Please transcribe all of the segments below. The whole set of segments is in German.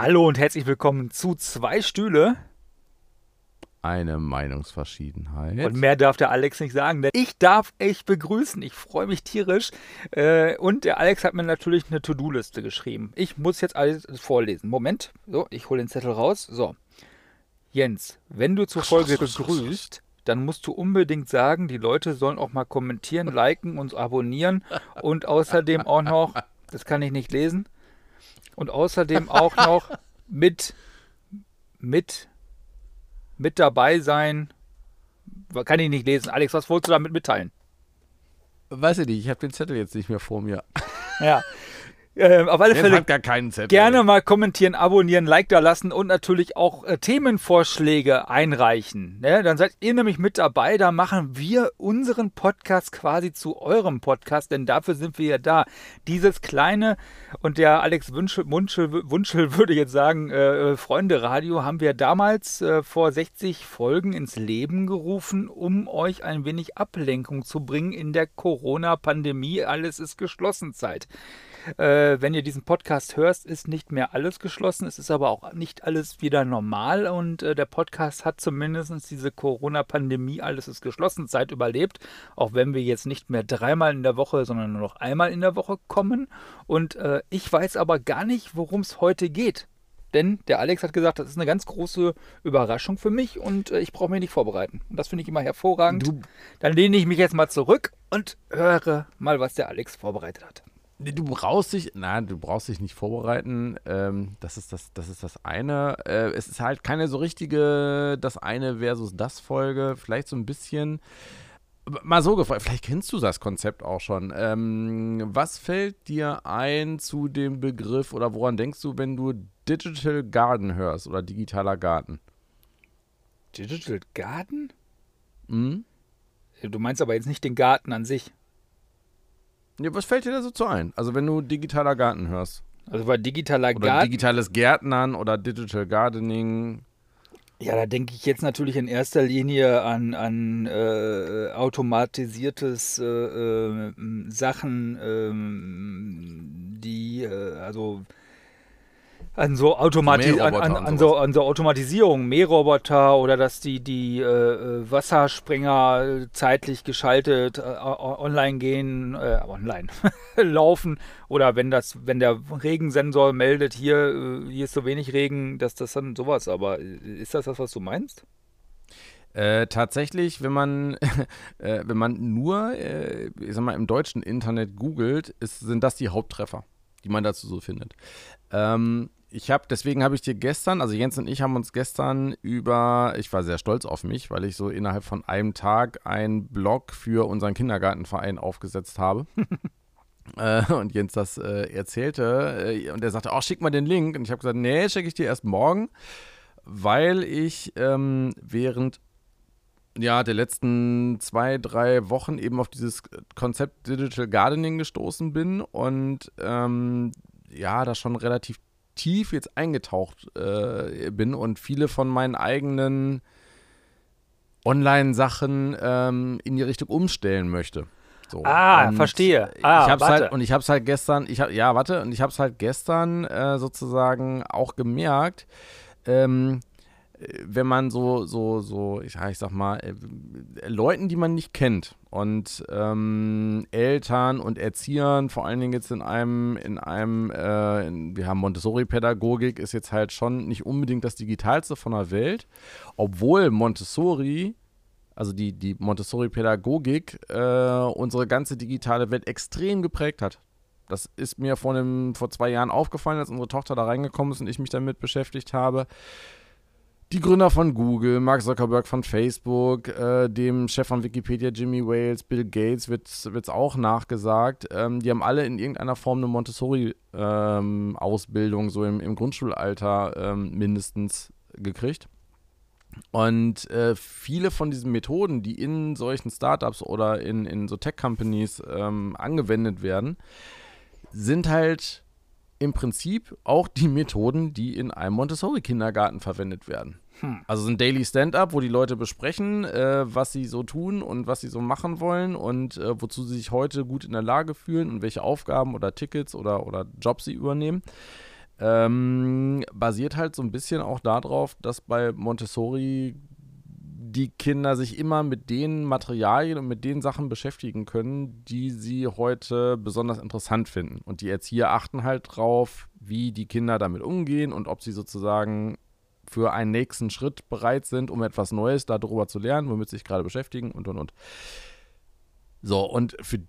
Hallo und herzlich willkommen zu zwei Stühle. Eine Meinungsverschiedenheit. Und mehr darf der Alex nicht sagen, denn ich darf echt begrüßen. Ich freue mich tierisch. Äh, und der Alex hat mir natürlich eine To-Do-Liste geschrieben. Ich muss jetzt alles vorlesen. Moment. So, ich hole den Zettel raus. So. Jens, wenn du zur Folge begrüßt, dann musst du unbedingt sagen, die Leute sollen auch mal kommentieren, liken und abonnieren. Und außerdem auch noch, das kann ich nicht lesen, und außerdem auch noch mit, mit, mit dabei sein. Kann ich nicht lesen. Alex, was wolltest du damit mitteilen? Weiß ich nicht, ich habe den Zettel jetzt nicht mehr vor mir. Ja, äh, auf alle Fälle hat gar keinen Zettel. gerne mal kommentieren, abonnieren, Like da lassen und natürlich auch äh, Themenvorschläge einreichen. Ne? Dann seid ihr nämlich mit dabei. Da machen wir unseren Podcast quasi zu eurem Podcast, denn dafür sind wir ja da. Dieses kleine und der Alex Wünschel, Munschel, Wunschel würde jetzt sagen, äh, Freunde Radio haben wir damals äh, vor 60 Folgen ins Leben gerufen, um euch ein wenig Ablenkung zu bringen in der Corona-Pandemie. Alles ist geschlossen Zeit. Äh, wenn ihr diesen Podcast hörst, ist nicht mehr alles geschlossen. Es ist aber auch nicht alles wieder normal und äh, der Podcast hat zumindest diese Corona-Pandemie, alles ist geschlossen Zeit überlebt. Auch wenn wir jetzt nicht mehr dreimal in der Woche, sondern nur noch einmal in der Woche kommen. Und äh, ich weiß aber gar nicht, worum es heute geht. Denn der Alex hat gesagt, das ist eine ganz große Überraschung für mich und äh, ich brauche mich nicht vorbereiten. Und das finde ich immer hervorragend. Du- Dann lehne ich mich jetzt mal zurück und höre mal, was der Alex vorbereitet hat. Du brauchst dich, nein, du brauchst dich nicht vorbereiten. Ähm, das, ist das, das ist das eine. Äh, es ist halt keine so richtige das eine versus das Folge. Vielleicht so ein bisschen. Mal so gefragt, vielleicht kennst du das Konzept auch schon. Ähm, was fällt dir ein zu dem Begriff oder woran denkst du, wenn du Digital Garden hörst oder digitaler Garten? Digital Garden? Mhm. Du meinst aber jetzt nicht den Garten an sich. Ja, was fällt dir da so zu ein? Also wenn du digitaler Garten hörst. Also bei digitaler Oder Garten. digitales Gärtnern oder Digital Gardening. ja, da denke ich jetzt natürlich in erster Linie an, an äh, automatisiertes äh, äh, Sachen, ähm, die, äh, also an so, Automati an, an, an, so, an so Automatisierung, Mähroboter oder dass die, die äh, äh, Wassersprenger zeitlich geschaltet äh, online gehen, äh, online laufen oder wenn das, wenn der Regensensor meldet, hier, äh, hier ist so wenig Regen, dass das dann sowas, aber äh, ist das das, was du meinst? Äh, tatsächlich, wenn man, äh, wenn man nur, äh, ich sag mal, im deutschen Internet googelt, ist, sind das die Haupttreffer, die man dazu so findet. Ähm, ich habe, deswegen habe ich dir gestern, also Jens und ich haben uns gestern über, ich war sehr stolz auf mich, weil ich so innerhalb von einem Tag einen Blog für unseren Kindergartenverein aufgesetzt habe. äh, und Jens das äh, erzählte äh, und er sagte, oh, schick mal den Link. Und ich habe gesagt, nee, schicke ich dir erst morgen, weil ich ähm, während ja, der letzten zwei, drei Wochen eben auf dieses Konzept Digital Gardening gestoßen bin und ähm, ja, da schon relativ tief jetzt eingetaucht äh, bin und viele von meinen eigenen Online-Sachen ähm, in die Richtung umstellen möchte. So. Ah, Und verstehe. Ah, ich hab's warte. halt und ich habe es halt gestern, ich hab, ja, warte, und ich habe es halt gestern äh, sozusagen auch gemerkt, ähm, äh, wenn man so, so, so, ich, ich sag mal, äh, Leuten, die man nicht kennt und ähm, Eltern und Erziehern, vor allen Dingen jetzt in einem, in einem, äh, in, wir haben Montessori-Pädagogik, ist jetzt halt schon nicht unbedingt das Digitalste von der Welt, obwohl Montessori also die, die Montessori-Pädagogik, äh, unsere ganze digitale Welt extrem geprägt hat. Das ist mir vor, einem, vor zwei Jahren aufgefallen, als unsere Tochter da reingekommen ist und ich mich damit beschäftigt habe. Die Gründer von Google, Mark Zuckerberg von Facebook, äh, dem Chef von Wikipedia, Jimmy Wales, Bill Gates, wird es auch nachgesagt. Ähm, die haben alle in irgendeiner Form eine Montessori-Ausbildung, so im, im Grundschulalter ähm, mindestens gekriegt. Und äh, viele von diesen Methoden, die in solchen Startups oder in, in so Tech-Companies ähm, angewendet werden, sind halt im Prinzip auch die Methoden, die in einem Montessori-Kindergarten verwendet werden. Hm. Also ein Daily Stand-up, wo die Leute besprechen, äh, was sie so tun und was sie so machen wollen und äh, wozu sie sich heute gut in der Lage fühlen und welche Aufgaben oder Tickets oder, oder Jobs sie übernehmen. ähm, basiert halt so ein bisschen auch darauf, dass bei Montessori die Kinder sich immer mit den Materialien und mit den Sachen beschäftigen können, die sie heute besonders interessant finden. Und die Erzieher achten halt drauf, wie die Kinder damit umgehen und ob sie sozusagen für einen nächsten Schritt bereit sind, um etwas Neues darüber zu lernen, womit sie sich gerade beschäftigen und und und. So, und für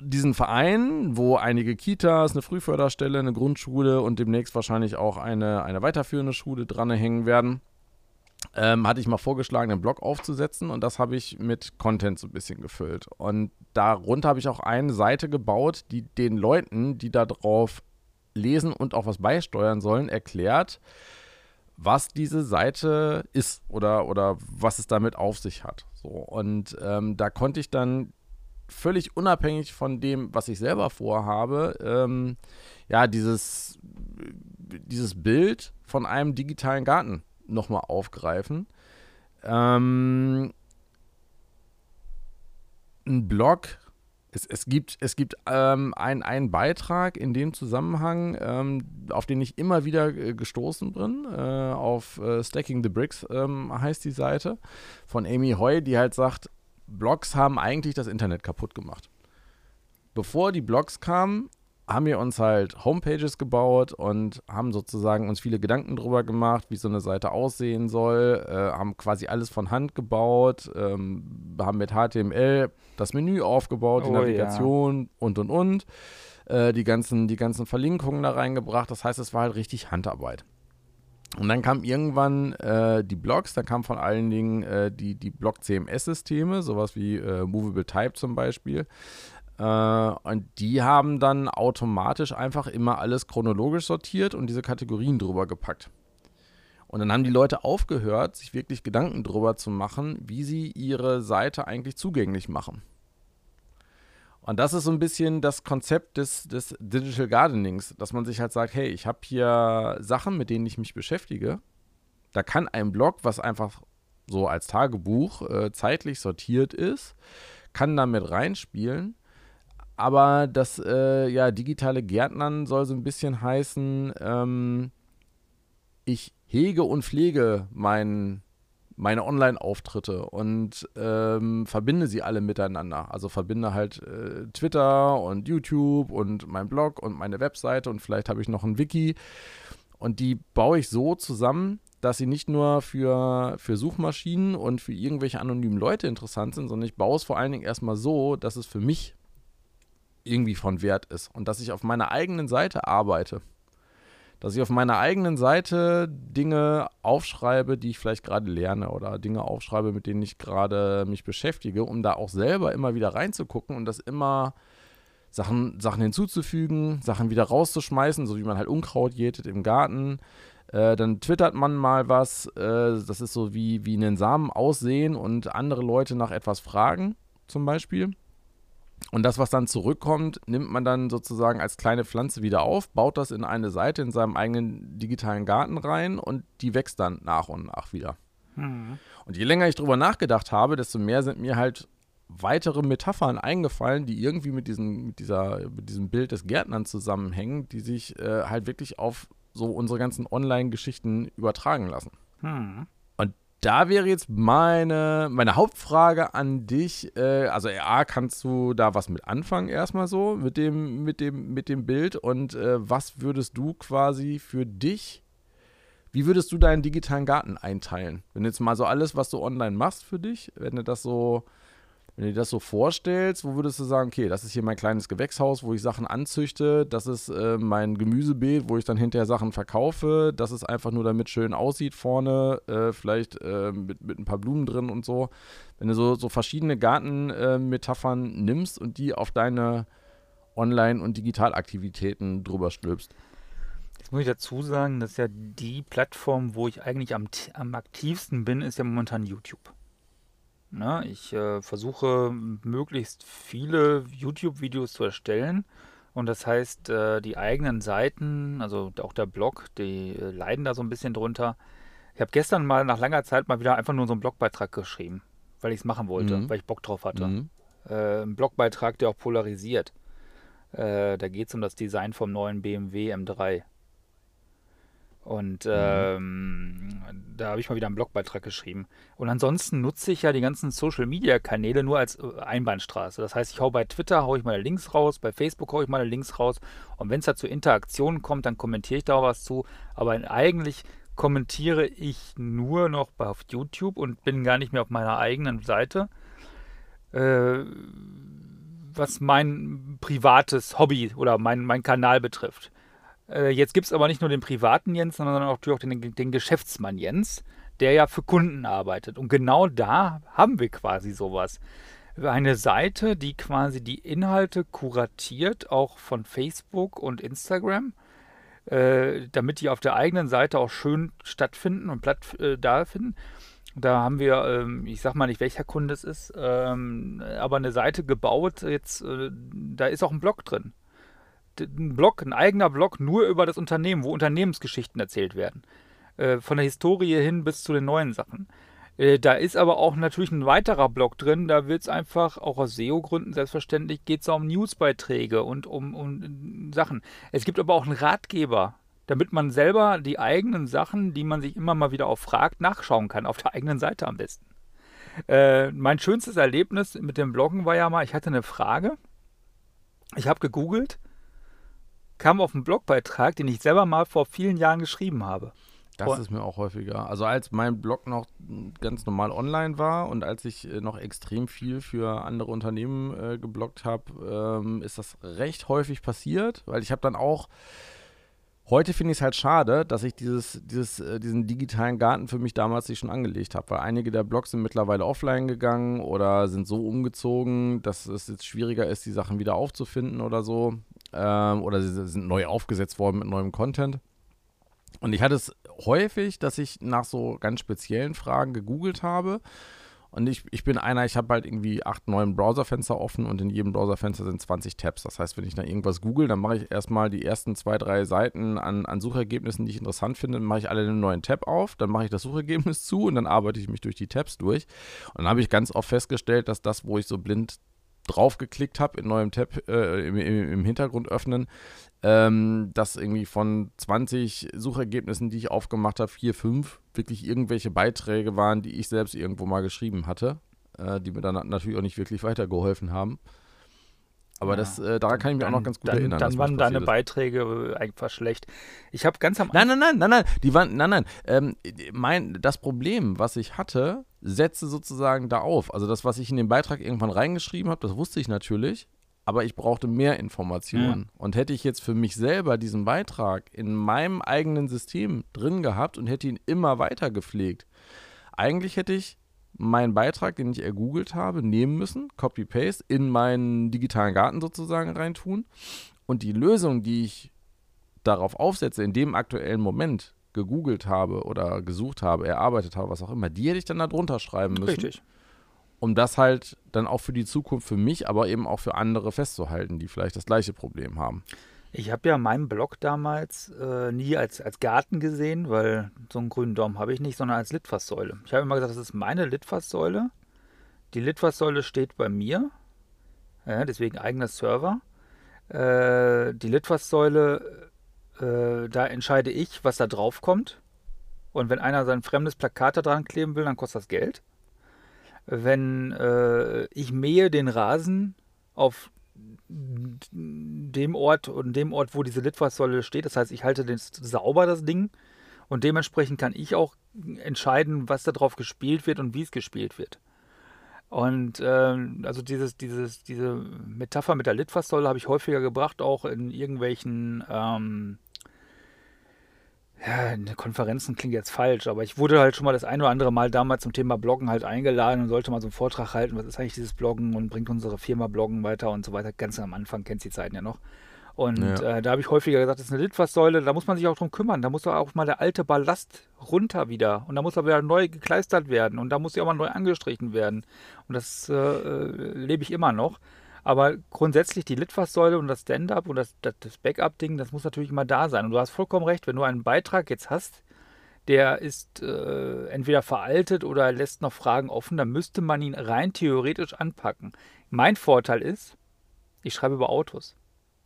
diesen Verein, wo einige Kitas, eine Frühförderstelle, eine Grundschule und demnächst wahrscheinlich auch eine, eine weiterführende Schule dranhängen werden, ähm, hatte ich mal vorgeschlagen, einen Blog aufzusetzen und das habe ich mit Content so ein bisschen gefüllt. Und darunter habe ich auch eine Seite gebaut, die den Leuten, die da drauf lesen und auch was beisteuern sollen, erklärt, was diese Seite ist oder, oder was es damit auf sich hat. So, und ähm, da konnte ich dann völlig unabhängig von dem, was ich selber vorhabe, ähm, ja, dieses, dieses Bild von einem digitalen Garten nochmal aufgreifen. Ähm, ein Blog, es, es gibt, es gibt ähm, ein, einen Beitrag in dem Zusammenhang, ähm, auf den ich immer wieder äh, gestoßen bin. Äh, auf äh, Stacking the Bricks ähm, heißt die Seite von Amy Hoy, die halt sagt, Blogs haben eigentlich das Internet kaputt gemacht. Bevor die Blogs kamen, haben wir uns halt Homepages gebaut und haben sozusagen uns viele Gedanken darüber gemacht, wie so eine Seite aussehen soll, äh, haben quasi alles von Hand gebaut, ähm, haben mit HTML das Menü aufgebaut, die Oh, Navigation ja. und und und, äh, die, ganzen, die ganzen Verlinkungen da reingebracht. Das heißt, es war halt richtig Handarbeit. Und dann kamen irgendwann äh, die Blogs, da kamen vor allen Dingen äh, die, die Blog-CMS-Systeme, sowas wie äh, Movable Type zum Beispiel. Äh, und die haben dann automatisch einfach immer alles chronologisch sortiert und diese Kategorien drüber gepackt. Und dann haben die Leute aufgehört, sich wirklich Gedanken drüber zu machen, wie sie ihre Seite eigentlich zugänglich machen. Und das ist so ein bisschen das Konzept des, des Digital Gardenings, dass man sich halt sagt, hey, ich habe hier Sachen, mit denen ich mich beschäftige. Da kann ein Blog, was einfach so als Tagebuch äh, zeitlich sortiert ist, kann damit reinspielen. Aber das äh, ja, digitale Gärtnern soll so ein bisschen heißen, ähm, ich hege und pflege meinen meine Online-Auftritte und ähm, verbinde sie alle miteinander. Also verbinde halt äh, Twitter und YouTube und mein Blog und meine Webseite und vielleicht habe ich noch ein Wiki. Und die baue ich so zusammen, dass sie nicht nur für, für Suchmaschinen und für irgendwelche anonymen Leute interessant sind, sondern ich baue es vor allen Dingen erstmal so, dass es für mich irgendwie von Wert ist und dass ich auf meiner eigenen Seite arbeite dass ich auf meiner eigenen Seite Dinge aufschreibe, die ich vielleicht gerade lerne oder Dinge aufschreibe, mit denen ich gerade mich beschäftige, um da auch selber immer wieder reinzugucken und das immer Sachen, Sachen hinzuzufügen, Sachen wieder rauszuschmeißen, so wie man halt Unkraut jätet im Garten. Äh, dann twittert man mal was, äh, das ist so wie, wie einen Samen aussehen und andere Leute nach etwas fragen, zum Beispiel. Und das, was dann zurückkommt, nimmt man dann sozusagen als kleine Pflanze wieder auf, baut das in eine Seite in seinem eigenen digitalen Garten rein und die wächst dann nach und nach wieder. Mhm. Und je länger ich drüber nachgedacht habe, desto mehr sind mir halt weitere Metaphern eingefallen, die irgendwie mit, diesen, mit, dieser, mit diesem Bild des Gärtnern zusammenhängen, die sich äh, halt wirklich auf so unsere ganzen Online-Geschichten übertragen lassen. Mhm da wäre jetzt meine, meine Hauptfrage an dich. Äh, also A, kannst du da was mit anfangen erstmal so mit dem, mit dem, mit dem Bild und äh, was würdest du quasi für dich, wie würdest du deinen digitalen Garten einteilen? Wenn jetzt mal so alles, was du online machst für dich, wenn du das so wenn du dir das so vorstellst, wo würdest du sagen, okay, das ist hier mein kleines Gewächshaus, wo ich Sachen anzüchte, das ist äh, mein Gemüsebeet, wo ich dann hinterher Sachen verkaufe, das ist einfach nur damit schön aussieht vorne, äh, vielleicht äh, mit, mit ein paar Blumen drin und so. Wenn du so, so verschiedene Gartenmetaphern nimmst und die auf deine Online- und Digitalaktivitäten drüber stülpst. Jetzt muss ich dazu sagen, dass ja die Plattform, wo ich eigentlich am, am aktivsten bin, ist ja momentan YouTube. Ne? ich äh, versuche möglichst viele YouTube-Videos zu erstellen. Und das heißt, äh, die eigenen Seiten, also auch der Blog, die äh, leiden da so ein bisschen drunter. Ich habe gestern mal nach langer Zeit mal wieder einfach nur so einen Blogbeitrag geschrieben, weil ich es machen wollte, mhm. weil ich Bock drauf hatte. Mhm. Äh, ein Blogbeitrag, der auch polarisiert. Äh, da geht es um das Design vom neuen BMW M3. Und ähm, da habe ich mal wieder einen Blogbeitrag geschrieben. Und ansonsten nutze ich ja die ganzen Social-Media-Kanäle nur als äh, Einbahnstraße. Das heißt, ich hau bei Twitter, haue ich meine Links raus, bei Facebook haue ich meine Links raus. Und wenn es da zu Interaktionen kommt, dann kommentiere ich da auch was zu. Aber eigentlich kommentiere ich nur noch auf YouTube und bin gar nicht mehr auf meiner eigenen Seite. Äh, was mein privates Hobby oder mein, mein Kanal betrifft. Äh, jetzt gibt es aber nicht nur den privaten Jens, sondern auch den, den Geschäftsmann Jens, der ja für Kunden arbeitet. Und genau da haben wir quasi sowas. Eine Seite, die quasi die Inhalte kuratiert, auch von Facebook und Instagram, äh, damit die auf der eigenen Seite auch schön stattfinden und platt äh, da finden. Da haben wir, ähm, ich sag mal nicht, welcher Kunde es ist, ähm, aber eine Seite gebaut. Jetzt, äh, da ist auch ein Blog drin ein Blog, ein eigener Blog nur über das Unternehmen, wo Unternehmensgeschichten erzählt werden. Äh, von der Historie hin bis zu den neuen Sachen. Äh, da ist aber auch natürlich ein weiterer Blog drin, da wird es einfach, auch aus SEO-Gründen selbstverständlich, geht es um Newsbeiträge und um, um Sachen. Es gibt aber auch einen Ratgeber, damit man selber die eigenen Sachen, die man sich immer mal wieder auch fragt, nachschauen kann, auf der eigenen Seite am besten. Äh, mein schönstes Erlebnis mit dem Bloggen war ja mal, ich hatte eine Frage. Ich habe gegoogelt kam auf einen Blogbeitrag, den ich selber mal vor vielen Jahren geschrieben habe. Das und ist mir auch häufiger. Also als mein Blog noch ganz normal online war und als ich äh, noch extrem viel für andere Unternehmen äh, gebloggt habe, ähm, ist das recht häufig passiert, weil ich habe dann auch Heute finde ich es halt schade, dass ich dieses, dieses, äh, diesen digitalen Garten für mich damals nicht schon angelegt habe, weil einige der Blogs sind mittlerweile offline gegangen oder sind so umgezogen, dass es jetzt schwieriger ist, die Sachen wieder aufzufinden oder so ähm, oder sie sind neu aufgesetzt worden mit neuem Content. Und ich hatte es häufig, dass ich nach so ganz speziellen Fragen gegoogelt habe. Und ich, ich bin einer, ich habe halt irgendwie acht, neun Browserfenster offen und in jedem Browserfenster sind 20 Tabs. Das heißt, wenn ich da irgendwas google, dann mache ich erstmal die ersten zwei, drei Seiten an, an Suchergebnissen, die ich interessant finde, mache ich alle einen neuen Tab auf, dann mache ich das Suchergebnis zu und dann arbeite ich mich durch die Tabs durch. Und dann habe ich ganz oft festgestellt, dass das, wo ich so blind draufgeklickt habe, in neuem Tab äh, im, im, Hintergrund öffnen, ähm, dass irgendwie von 20 Suchergebnissen, die ich aufgemacht habe, vier, fünf wirklich irgendwelche Beiträge waren, die ich selbst irgendwo mal geschrieben hatte, äh, die mir dann natürlich auch nicht wirklich weitergeholfen haben. Aber ja, das, äh, daran kann ich mich dann, auch noch ganz gut dann, erinnern. Dann waren deine Beiträge äh, einfach schlecht. Ich habe ganz am Nein, nein, nein, nein, nein. Die waren, nein, nein. Ähm, mein, das Problem, was ich hatte, setzte sozusagen da auf. Also das, was ich in den Beitrag irgendwann reingeschrieben habe, das wusste ich natürlich. Aber ich brauchte mehr Informationen. Ja. Und hätte ich jetzt für mich selber diesen Beitrag in meinem eigenen System drin gehabt und hätte ihn immer weiter gepflegt, eigentlich hätte ich meinen Beitrag, den ich ergoogelt habe, nehmen müssen, Copy-Paste, in meinen digitalen Garten sozusagen reintun. Und die Lösung, die ich darauf aufsetze, in dem aktuellen Moment gegoogelt habe oder gesucht habe, erarbeitet habe, was auch immer, die hätte ich dann da drunter schreiben müssen. Richtig. Um das halt dann auch für die Zukunft für mich, aber eben auch für andere festzuhalten, die vielleicht das gleiche Problem haben. Ich habe ja meinen Blog damals äh, nie als, als Garten gesehen, weil so einen grünen Daumen habe ich nicht, sondern als Litfaßsäule. Ich habe immer gesagt, das ist meine Litfaßsäule. Die Litfaßsäule steht bei mir, ja, deswegen eigener Server. Äh, die Litfaßsäule, äh, da entscheide ich, was da drauf kommt. Und wenn einer sein fremdes Plakat da dran kleben will, dann kostet das Geld. Wenn äh, ich mähe den Rasen auf dem Ort und dem Ort, wo diese Litfaßsäule steht. Das heißt, ich halte das sauber, das Ding. Und dementsprechend kann ich auch entscheiden, was darauf gespielt wird und wie es gespielt wird. Und äh, also dieses, dieses, diese Metapher mit der Litfaßsäule habe ich häufiger gebracht, auch in irgendwelchen ähm, ja, Konferenzen klingt jetzt falsch, aber ich wurde halt schon mal das ein oder andere Mal damals zum Thema Bloggen halt eingeladen und sollte mal so einen Vortrag halten, was ist eigentlich dieses Bloggen und bringt unsere Firma Bloggen weiter und so weiter. Ganz am Anfang kennt die Zeiten ja noch. Und ja. äh, da habe ich häufiger gesagt, das ist eine Litfaßsäule, da muss man sich auch drum kümmern. Da muss auch mal der alte Ballast runter wieder. Und da muss er wieder neu gekleistert werden. Und da muss sie auch mal neu angestrichen werden. Und das äh, äh lebe ich immer noch. Aber grundsätzlich die Litfaßsäule und das Stand-up und das, das, Backup-Ding, das muss natürlich immer da sein. Und du hast vollkommen recht, wenn du einen Beitrag jetzt hast, der ist äh, entweder veraltet oder lässt noch Fragen offen, dann müsste man ihn rein theoretisch anpacken. Mein Vorteil ist, ich schreibe über Autos.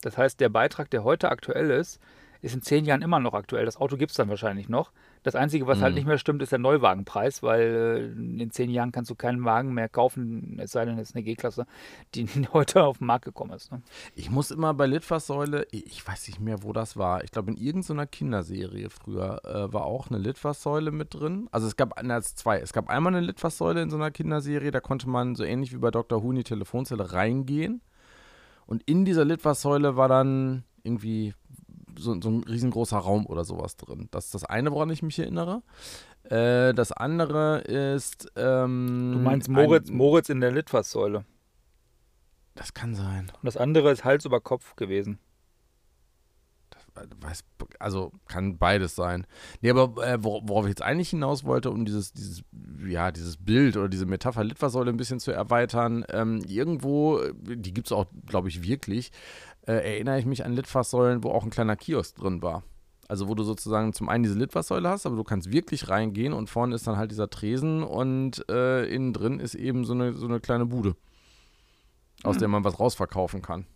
Das heißt, der Beitrag, der heute aktuell ist, ist in zehn Jahren immer noch aktuell. Das Auto gibt es dann wahrscheinlich noch. Das Einzige, was halt Mhm. halt nicht mehr stimmt, ist der Neuwagenpreis, weil äh, in zehn Jahren kannst du keinen Wagen mehr kaufen, es sei denn, es ist eine G-Klasse, die heute auf den Markt gekommen ist. Ne? Ich muss immer bei Litfaßsäule, ich weiß nicht mehr, wo das war. Ich glaube, in irgendeiner Kinderserie früher äh, war auch eine Litfaßsäule mit drin. Also es gab na, es zwei. Es gab einmal eine Litfaßsäule in so einer Kinderserie, da konnte man so ähnlich wie bei Dr. Who in die Telefonzelle reingehen. Und in dieser Litfaßsäule war dann irgendwie so, so ein riesengroßer Raum oder sowas drin. Das ist das eine, woran ich mich erinnere. Äh, das andere ist. Ähm, Du meinst Moritz, ein, Moritz in der Litfaßsäule. Das kann sein. Und das andere ist Hals über Kopf gewesen. weiß, also kann beides sein. Nee, aber äh, wor worauf ich jetzt eigentlich hinaus wollte, um dieses, dieses, ja, dieses Bild oder diese Metapher Litfaßsäule ein bisschen zu erweitern, ähm, irgendwo, äh, die gibt es auch, glaube ich, wirklich, äh, erinnere ich mich an Litfaßsäulen, wo auch ein kleiner Kiosk drin war. Also wo du sozusagen zum einen diese Litfaßsäule hast, aber du kannst wirklich reingehen und vorne ist dann halt dieser Tresen und äh, innen drin ist eben so eine, so eine kleine Bude, aus Mhm. der man was rausverkaufen kann.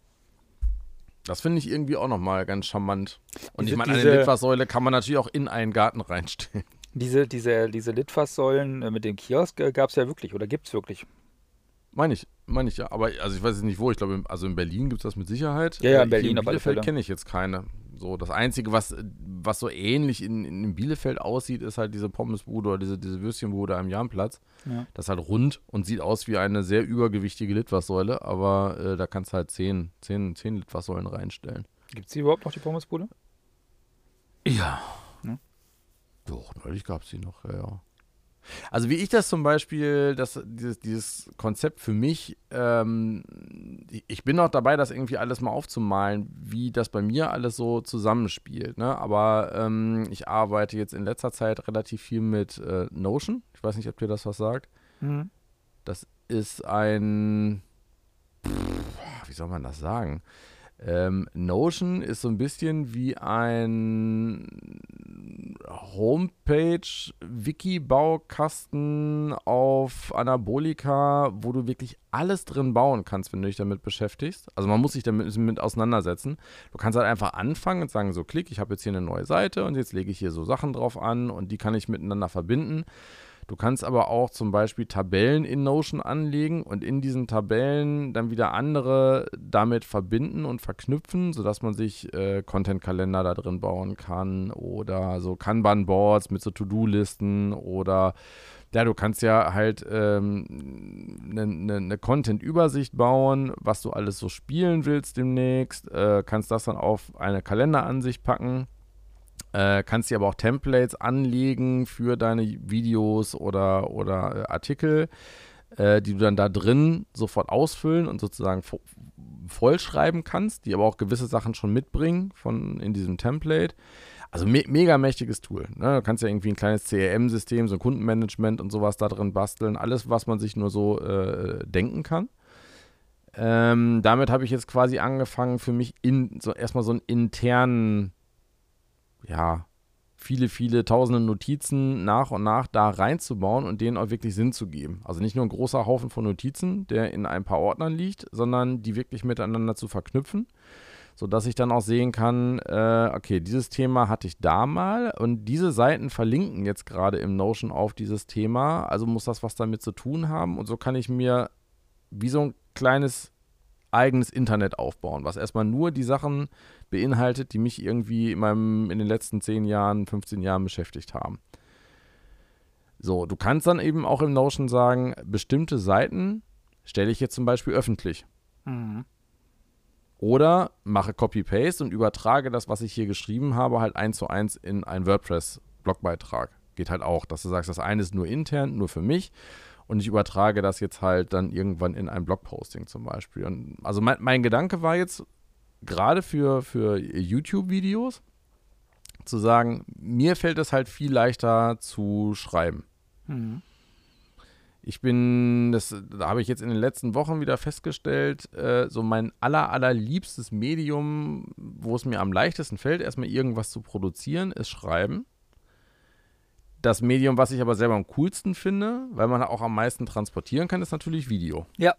Das finde ich irgendwie auch nochmal ganz charmant. Und Diese- ich meine, eine Litfaßsäule kann man natürlich auch in einen Garten reinstellen. Diese, diese, diese Litfaßsäulen äh, mit dem Kiosk äh, gab es ja wirklich oder gibt es wirklich. Meine ich, meine ich ja. Aber also ich weiß jetzt nicht wo. Ich glaube, also in Berlin gibt es das mit Sicherheit. Ja, ja, in Äh, Berlin hier alle Bielefeld kenne ich jetzt keine. So, das Einzige, was, was so ähnlich in, in Bielefeld aussieht, ist halt diese Pommesbude oder diese, diese Würstchenbude am Jahnplatz. Ja. Das ist halt rund und sieht aus wie eine sehr übergewichtige Litfaßsäule, aber äh, da kannst du halt 10, 10, 10 Litfaßsäulen reinstellen. Gibt es die überhaupt noch, die Pommesbude? Ja. Ne? Doch, neulich gab es die noch, ja, ja. Also wie ich das zum Beispiel, das, dieses, dieses Konzept für mich, ähm, ich- bin noch dabei, das irgendwie alles mal aufzumalen, wie das bei mir alles so zusammenspielt. Ne? Aber ähm, ich arbeite jetzt in letzter Zeit relativ viel mit äh, Notion. Ich weiß nicht, ob dir das was sagt. Mhm. Das ist ein, pff, wie soll man das sagen? Ähm, Notion ist so ein bisschen wie ein Homepage-Wiki-Baukasten auf Anabolika, wo du wirklich alles drin bauen kannst, wenn du dich damit beschäftigst. Also man muss sich damit mit auseinandersetzen. Du kannst halt einfach anfangen und sagen, so klick, ich habe jetzt hier eine neue Seite und jetzt lege ich hier so Sachen drauf an und die kann ich miteinander verbinden. Du kannst aber auch zum Beispiel Tabellen in Notion anlegen und in diesen Tabellen dann wieder andere damit verbinden und verknüpfen, sodass man sich äh, Content-Kalender da drin bauen kann oder so Kanban-Boards mit so To-Do-Listen oder ja, du kannst ja halt eine ähm, ne, ne, ne Content-Übersicht bauen, was du alles so spielen willst demnächst, äh, kannst das dann auf eine Kalenderansicht packen äh, kannst dir aber auch Templates anlegen für deine Videos oder, oder äh, Artikel, äh, die du dann da drin sofort ausfüllen und sozusagen vo vollschreiben kannst, die aber auch gewisse Sachen schon mitbringen von in diesem Template. Also me mega mächtiges Tool. Ne? Du kannst ja irgendwie ein kleines CRM-System, so ein Kundenmanagement und sowas da drin basteln. Alles, was man sich nur so äh, denken kann. Ähm, damit habe ich jetzt quasi angefangen, für mich in, so erstmal so einen internen ja, viele, viele tausende Notizen nach und nach da reinzubauen und denen auch wirklich Sinn zu geben. Also nicht nur ein großer Haufen von Notizen, der in ein paar Ordnern liegt, sondern die wirklich miteinander zu verknüpfen, sodass ich dann auch sehen kann, äh, okay, dieses Thema hatte ich da mal und diese Seiten verlinken jetzt gerade im Notion auf dieses Thema, also muss das was damit zu tun haben und so kann ich mir wie so ein kleines eigenes Internet aufbauen, was erstmal nur die Sachen beinhaltet, die mich irgendwie in, meinem, in den letzten 10 Jahren, 15 Jahren beschäftigt haben. So, du kannst dann eben auch im Notion sagen, bestimmte Seiten stelle ich jetzt zum Beispiel öffentlich. Mhm. Oder mache Copy-Paste und übertrage das, was ich hier geschrieben habe, halt eins zu eins in einen WordPress-Blogbeitrag. Geht halt auch, dass du sagst, das eine ist nur intern, nur für mich und ich übertrage das jetzt halt dann irgendwann in ein Blogposting zum Beispiel. Und also mein, mein Gedanke war jetzt gerade für, für YouTube-Videos zu sagen, mir fällt es halt viel leichter zu schreiben. Mhm. Ich bin, das da habe ich jetzt in den letzten Wochen wieder festgestellt, äh, so mein aller, allerliebstes Medium, wo es mir am leichtesten fällt, erstmal irgendwas zu produzieren, ist Schreiben. Das Medium, was ich aber selber am coolsten finde, weil man auch am meisten transportieren kann, ist natürlich Video. Ja.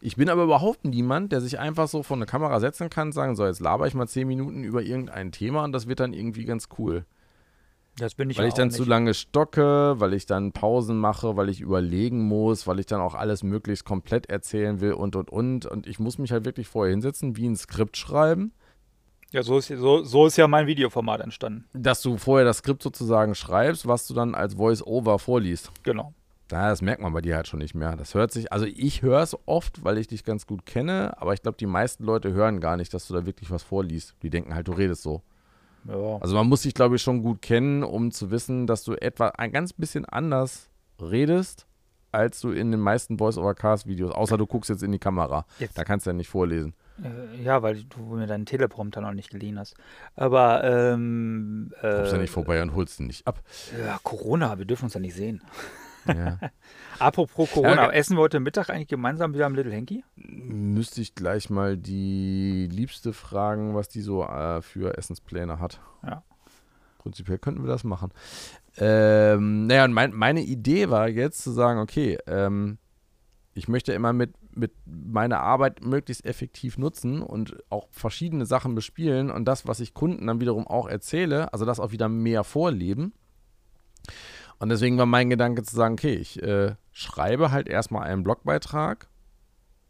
Ich bin aber überhaupt niemand, der sich einfach so vor eine Kamera setzen kann und sagen, so, jetzt laber ich mal zehn Minuten über irgendein Thema und das wird dann irgendwie ganz cool. Das bin ich Weil ich dann auch zu nicht. lange stocke, weil ich dann Pausen mache, weil ich überlegen muss, weil ich dann auch alles möglichst komplett erzählen will und und und. Und ich muss mich halt wirklich vorher hinsetzen, wie ein Skript schreiben, Ja, so ist, so, so ist ja mein Videoformat entstanden. dass du vorher das Skript sozusagen schreibst, was du dann als Voice-Over vorliest. Genau. Ja, das merkt man bei dir halt schon nicht mehr. Das hört sich, also ich höre es oft, weil ich dich ganz gut kenne, aber ich glaube, die meisten Leute hören gar nicht, dass du da wirklich was vorliest. Die denken halt, du redest so. Ja. Also man muss dich, glaube ich, schon gut kennen, um zu wissen, dass du etwa ein ganz bisschen anders redest, als du in den meisten Voice-over-Cast-Videos, außer du guckst jetzt in die Kamera. Jetzt- Da kannst du ja nicht vorlesen. Äh, ja, weil du mir deinen Teleprompter noch nicht geliehen hast. Aber, ähm. Äh, Kommst ja nicht vorbei und holst ihn nicht ab. Ja, Corona, wir dürfen uns ja nicht sehen. Ja. Apropos Corona, Ja, essen wir heute Mittag eigentlich gemeinsam wieder am Little Henky? Müsste ich gleich mal die Liebste fragen, was die so äh, für Essenspläne hat. Ja. Prinzipiell könnten wir das machen. Ähm, naja, und mein, meine Idee war jetzt zu sagen, okay, ähm, ich möchte immer mit, mit meiner Arbeit möglichst effektiv nutzen und auch verschiedene Sachen bespielen und das, was ich Kunden dann wiederum auch erzähle, also das auch wieder mehr vorleben. Und deswegen war mein Gedanke zu sagen, okay, ich äh, schreibe halt erstmal einen Blogbeitrag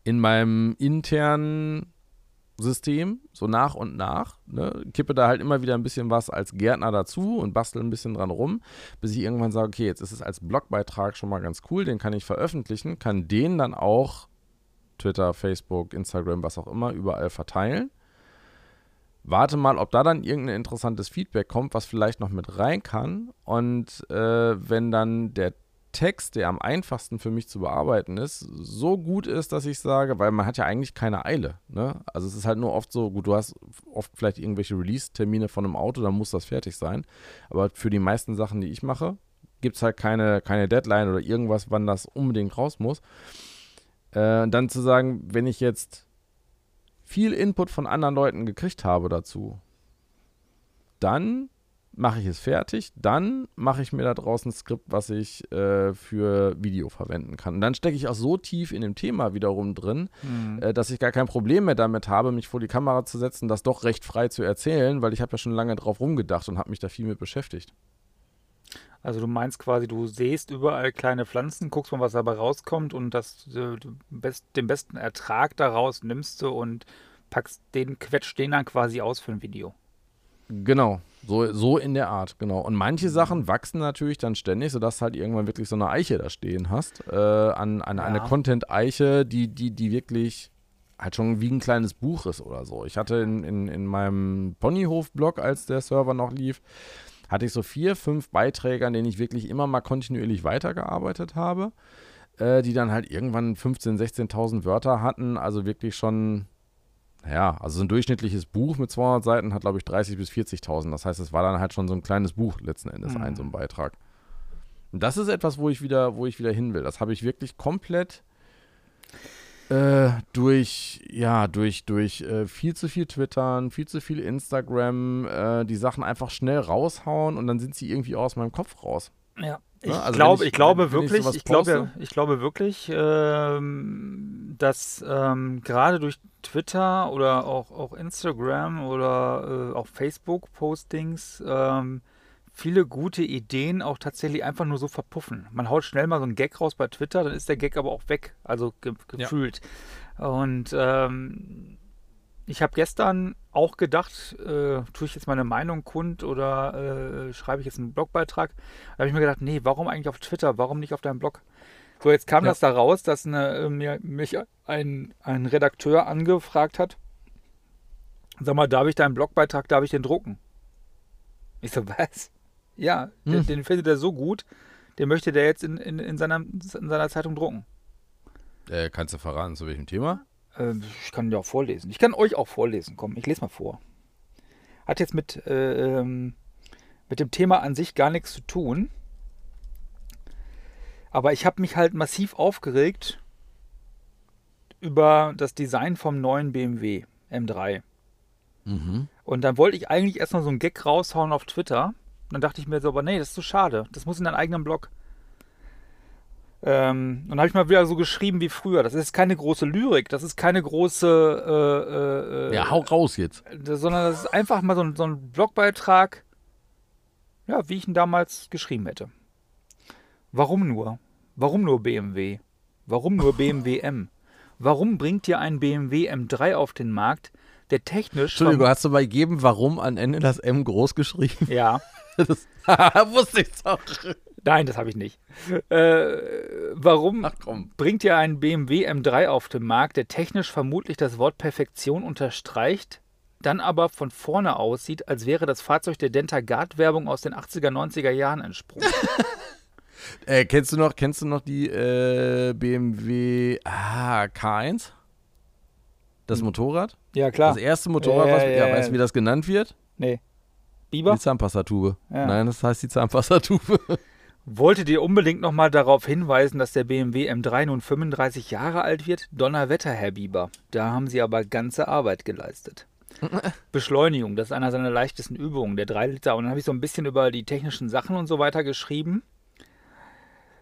in meinem internen System, so nach und nach. Ne? Kippe da halt immer wieder ein bisschen was als Gärtner dazu und bastel ein bisschen dran rum, bis ich irgendwann sage, okay, jetzt ist es als Blogbeitrag schon mal ganz cool, den kann ich veröffentlichen, kann den dann auch Twitter, Facebook, Instagram, was auch immer, überall verteilen. Warte mal, ob da dann irgendein interessantes Feedback kommt, was vielleicht noch mit rein kann. Und äh, wenn dann der Text, der am einfachsten für mich zu bearbeiten ist, so gut ist, dass ich sage, weil man hat ja eigentlich keine Eile. Ne? Also es ist halt nur oft so, gut, du hast oft vielleicht irgendwelche Release-Termine von einem Auto, dann muss das fertig sein. Aber für die meisten Sachen, die ich mache, gibt es halt keine, keine Deadline oder irgendwas, wann das unbedingt raus muss. Äh, dann zu sagen, wenn ich jetzt viel Input von anderen Leuten gekriegt habe dazu, dann mache ich es fertig, dann mache ich mir da draußen ein Skript, was ich äh, für Video verwenden kann. Und dann stecke ich auch so tief in dem Thema wiederum drin, Hm. äh, dass ich gar kein Problem mehr damit habe, mich vor die Kamera zu setzen, das doch recht frei zu erzählen, weil ich habe ja schon lange drauf rumgedacht und habe mich da viel mit beschäftigt. Also du meinst quasi, du sähst überall kleine Pflanzen, guckst mal, was dabei rauskommt und das, äh, du best, den besten Ertrag daraus nimmst du und packst den, quetscht den dann quasi aus für ein Video. Genau, so, so in der Art, genau. Und manche Sachen wachsen natürlich dann ständig, sodass du halt irgendwann wirklich so eine Eiche da stehen hast. Äh, an, an eine Ja. Content-Eiche, die, die, die wirklich halt schon wie ein kleines Buch ist oder so. Ich hatte in, in, in meinem Ponyhof-Blog, als der Server noch lief, hatte ich so vier, fünf Beiträge, an denen ich wirklich immer mal kontinuierlich weitergearbeitet habe, äh, die dann halt irgendwann 15.000, 16.000 Wörter hatten, also wirklich schon ja, also so ein durchschnittliches Buch mit 200 Seiten hat, glaube ich, 30.000 bis 40.000. Das heißt, es war dann halt schon so ein kleines Buch letzten Endes, Mhm. ein so ein Beitrag. Und das ist etwas, wo ich wieder, wo ich wieder hin will. Das habe ich wirklich komplett äh, durch, ja, durch, durch äh, viel zu viel Twittern, viel zu viel Instagram, äh, die Sachen einfach schnell raushauen und dann sind sie irgendwie aus meinem Kopf raus. Ja. Ich, Ja, also glaube, wenn ich, ich- glaube ich wirklich, sowas ich, glaube, ich glaube wirklich, ähm, dass ähm, gerade durch Twitter oder auch, auch Instagram oder äh, auch Facebook-Postings ähm, viele gute Ideen auch tatsächlich einfach nur so verpuffen. Man haut schnell mal so einen Gag raus bei Twitter, dann ist der Gag aber auch weg, also ge Ja. gefühlt. Und ähm, ich habe gestern auch gedacht, äh, tue ich jetzt meine Meinung kund oder äh, schreibe ich jetzt einen Blogbeitrag? Da habe ich mir gedacht, nee, warum eigentlich auf Twitter? Warum nicht auf deinem Blog? So, jetzt kam Ja. das da raus, dass eine, äh, mir, mich ein, ein Redakteur angefragt hat. Sag mal, darf ich deinen Blogbeitrag, darf ich den drucken? Ich so, was? Ja, den, Hm. den findet er so gut, den möchte der jetzt in, in, in, seiner, in seiner Zeitung drucken. Äh, kannst du verraten, zu welchem Thema? Ähm, ich kann ja auch vorlesen. Ich kann euch auch vorlesen. Komm, ich lese mal vor. Hat jetzt mit, äh, ähm, mit dem Thema an sich gar nichts zu tun. Aber ich habe mich halt massiv aufgeregt über das Design vom neuen BMW M3. Mhm. Und dann wollte ich eigentlich erstmal so einen Gag raushauen auf Twitter. Und dann dachte ich mir so, aber nee, das ist so schade. Das muss in deinen eigenen Blog. Ähm, und dann habe ich mal wieder so geschrieben wie früher. Das ist keine große Lyrik, das ist keine große. Äh, äh, Ja, hau raus jetzt. sondern das ist einfach mal so ein, so ein Blogbeitrag, ja, wie ich ihn damals geschrieben hätte. Warum nur? Warum nur BMW? Warum nur BMW M? Warum bringt ihr einen BMW M3 auf den Markt, der technisch. Entschuldigung, hast du bei jedem Warum am Ende das M groß geschrieben? Ja. Das wusste ich doch. Nein, das habe ich nicht. Äh, warum Ach komm. bringt ihr einen BMW M3 auf den Markt, der technisch vermutlich das Wort Perfektion unterstreicht, dann aber von vorne aussieht, als wäre das Fahrzeug der Dentagard-Werbung aus den 80er, 90er Jahren entsprungen? Äh, kennst du noch, kennst du noch die äh, BMW ah, K1? Das Motorrad? ja, klar. Das erste Motorrad, was, ja. weißt du, wie das genannt wird? nee. Biber? Die Zahnpastatube. Ja. Nein, das heißt die Zahnpastatube. Wolltet ihr unbedingt nochmal darauf hinweisen, dass der BMW M3 nun 35 Jahre alt wird? Donnerwetter, Herr Bieber. Da haben Sie aber ganze Arbeit geleistet. Beschleunigung, das ist einer seiner leichtesten Übungen, der 3 Liter. Und dann habe ich so ein bisschen über die technischen Sachen und so weiter geschrieben.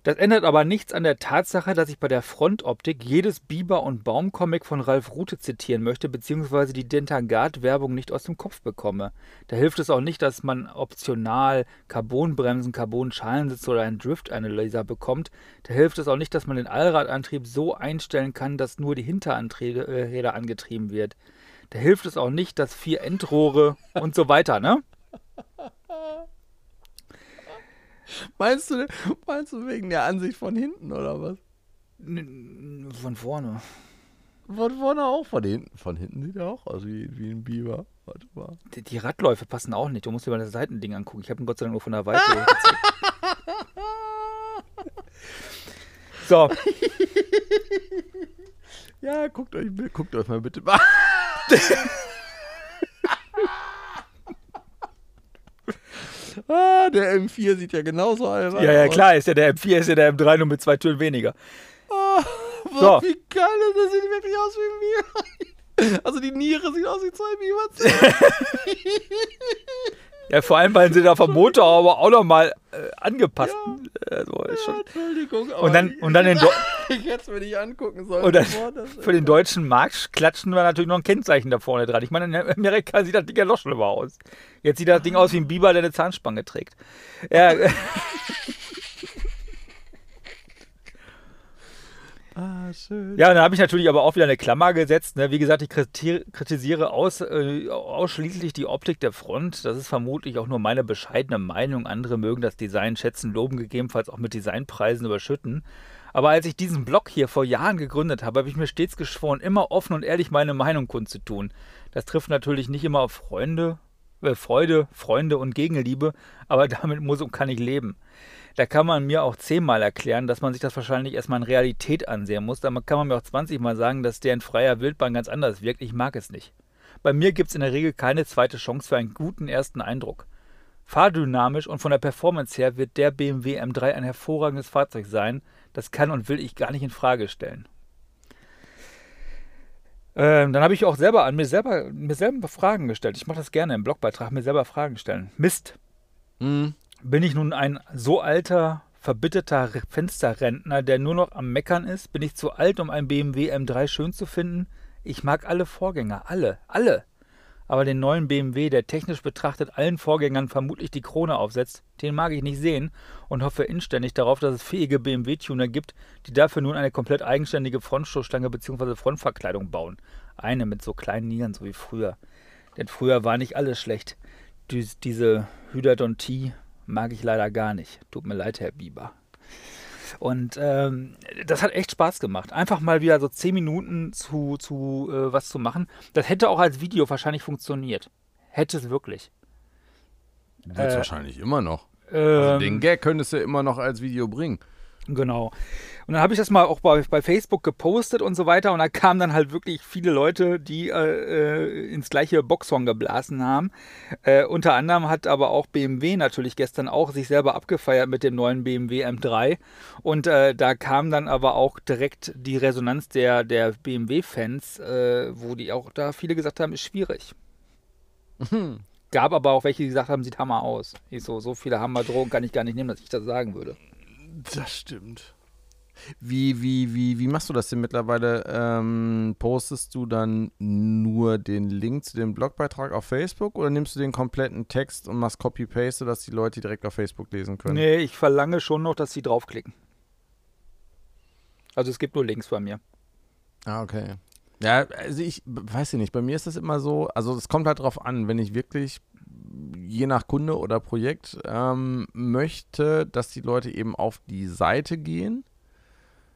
Das ändert aber nichts an der Tatsache, dass ich bei der Frontoptik jedes Biber- und Baumcomic von Ralf Rute zitieren möchte, beziehungsweise die Dentagard-Werbung nicht aus dem Kopf bekomme. Da hilft es auch nicht, dass man optional Carbonbremsen, Carbonschalensitze oder einen Drift-Analyzer bekommt. Da hilft es auch nicht, dass man den Allradantrieb so einstellen kann, dass nur die Hinterräder äh, angetrieben wird. Da hilft es auch nicht, dass vier Endrohre und so weiter, ne? Meinst, du, meinst du wegen der Ansicht von hinten oder was? Von vorne. Von vorne auch, von hinten. Von hinten sieht er auch aus wie, wie ein Biber. Warte mal. Die, die Radläufe passen auch nicht. Du musst dir mal das Seitending angucken. Ich habe ihn Gott sei Dank nur von der Weite. So, Ja, guckt euch, guckt euch mal bitte mal. ah, der M4 sieht ja genauso albern ja, ja, aus. klar, ist ja der M4, ist ja der M3 nur mit zwei Türen weniger. Ah, So. Wie geil das? Sieht wirklich aus wie ein Biber. Also die Niere sieht aus wie zwei Biberzähne. Ja, vor allem, weil sie da vom Motor aber auch nochmal äh, angepasst. Also, ist schon. Entschuldigung. aber Und dann, ich- und dann den Deu- Ich hätte mir nicht angucken sollen. Und dann für den deutschen Markt klatschen wir natürlich noch ein Kennzeichen da vorne dran. Ich meine, in Amerika sieht das Ding ja noch schlimmer aus. Jetzt sieht das Ding aus wie ein Biber, der eine Zahnspange trägt. Ja, Ah, schön. Ja, und dann habe ich natürlich aber auch wieder eine Klammer gesetzt. Ne? Wie gesagt, ich kriti- kritisiere aus, äh, ausschließlich die Optik der Front. Das ist vermutlich auch nur meine bescheidene Meinung. Andere mögen das Design schätzen, loben gegebenenfalls auch mit Designpreisen überschütten. Aber als ich diesen Blog hier vor Jahren gegründet habe, habe ich mir stets geschworen, immer offen und ehrlich meine Meinung kundzutun. Das trifft natürlich nicht immer auf Freunde, äh, Freude, Freunde und Gegenliebe, aber damit muss und kann ich leben. Da kann man mir auch zehnmal erklären, dass man sich das wahrscheinlich erstmal in Realität ansehen muss. Da kann man mir auch 20 Mal sagen, dass der in freier Wildbahn ganz anders wirkt. Ich mag es nicht. Bei mir gibt es in der Regel keine zweite Chance für einen guten ersten Eindruck. Fahrdynamisch und von der Performance her wird der BMW M3 ein hervorragendes Fahrzeug sein. Das kann und will ich gar nicht in Frage stellen. Ähm, dann habe ich auch selber an mir selber, mir selber Fragen gestellt. Ich mache das gerne im Blogbeitrag, mir selber Fragen stellen. Mist, Hm. Bin ich nun ein so alter, verbitterter Re- Fensterrentner, der nur noch am Meckern ist? Bin ich zu alt, um einen BMW M3 schön zu finden? Ich mag alle Vorgänger, alle, alle. Aber den neuen BMW, der technisch betrachtet allen Vorgängern vermutlich die Krone aufsetzt, den mag ich nicht sehen und hoffe inständig darauf, dass es fähige BMW-Tuner gibt, die dafür nun eine komplett eigenständige Frontstoßstange bzw. Frontverkleidung bauen. Eine mit so kleinen Nieren, so wie früher. Denn früher war nicht alles schlecht. Dies, diese Hydradontie mag ich leider gar nicht. Tut mir leid, Herr Bieber. Und ähm, das hat echt Spaß gemacht. Einfach mal wieder so 10 Minuten zu, zu äh, was zu machen. Das hätte auch als Video wahrscheinlich funktioniert. Hätte es wirklich. Wird Äh, wahrscheinlich immer noch. Also Ähm, den Gag könntest du immer noch als Video bringen. Genau. Und dann habe ich das mal auch bei, bei Facebook gepostet und so weiter. Und da kamen dann halt wirklich viele Leute, die äh, äh, ins gleiche Boxhorn geblasen haben. Äh, unter anderem hat aber auch BMW natürlich gestern auch sich selber abgefeiert mit dem neuen BMW M3. Und äh, da kam dann aber auch direkt die Resonanz der, der BMW-Fans, äh, wo die auch da viele gesagt haben, ist schwierig. Gab aber auch welche, die gesagt haben, sieht Hammer aus. Ich so, so viele Hammerdrogen kann ich gar nicht nehmen, dass ich das sagen würde. Das stimmt. Wie, wie, wie, wie machst du das denn mittlerweile? Ähm, postest du dann nur den Link zu dem Blogbeitrag auf Facebook oder nimmst du den kompletten Text und machst Copy-Paste, sodass die Leute direkt auf Facebook lesen können? Nee, ich verlange schon noch, dass sie draufklicken. Also es gibt nur Links bei mir. Ah, okay. Ja, also ich weiß nicht, bei mir ist das immer so, also es kommt halt drauf an, wenn ich wirklich je nach Kunde oder Projekt ähm, möchte, dass die Leute eben auf die Seite gehen,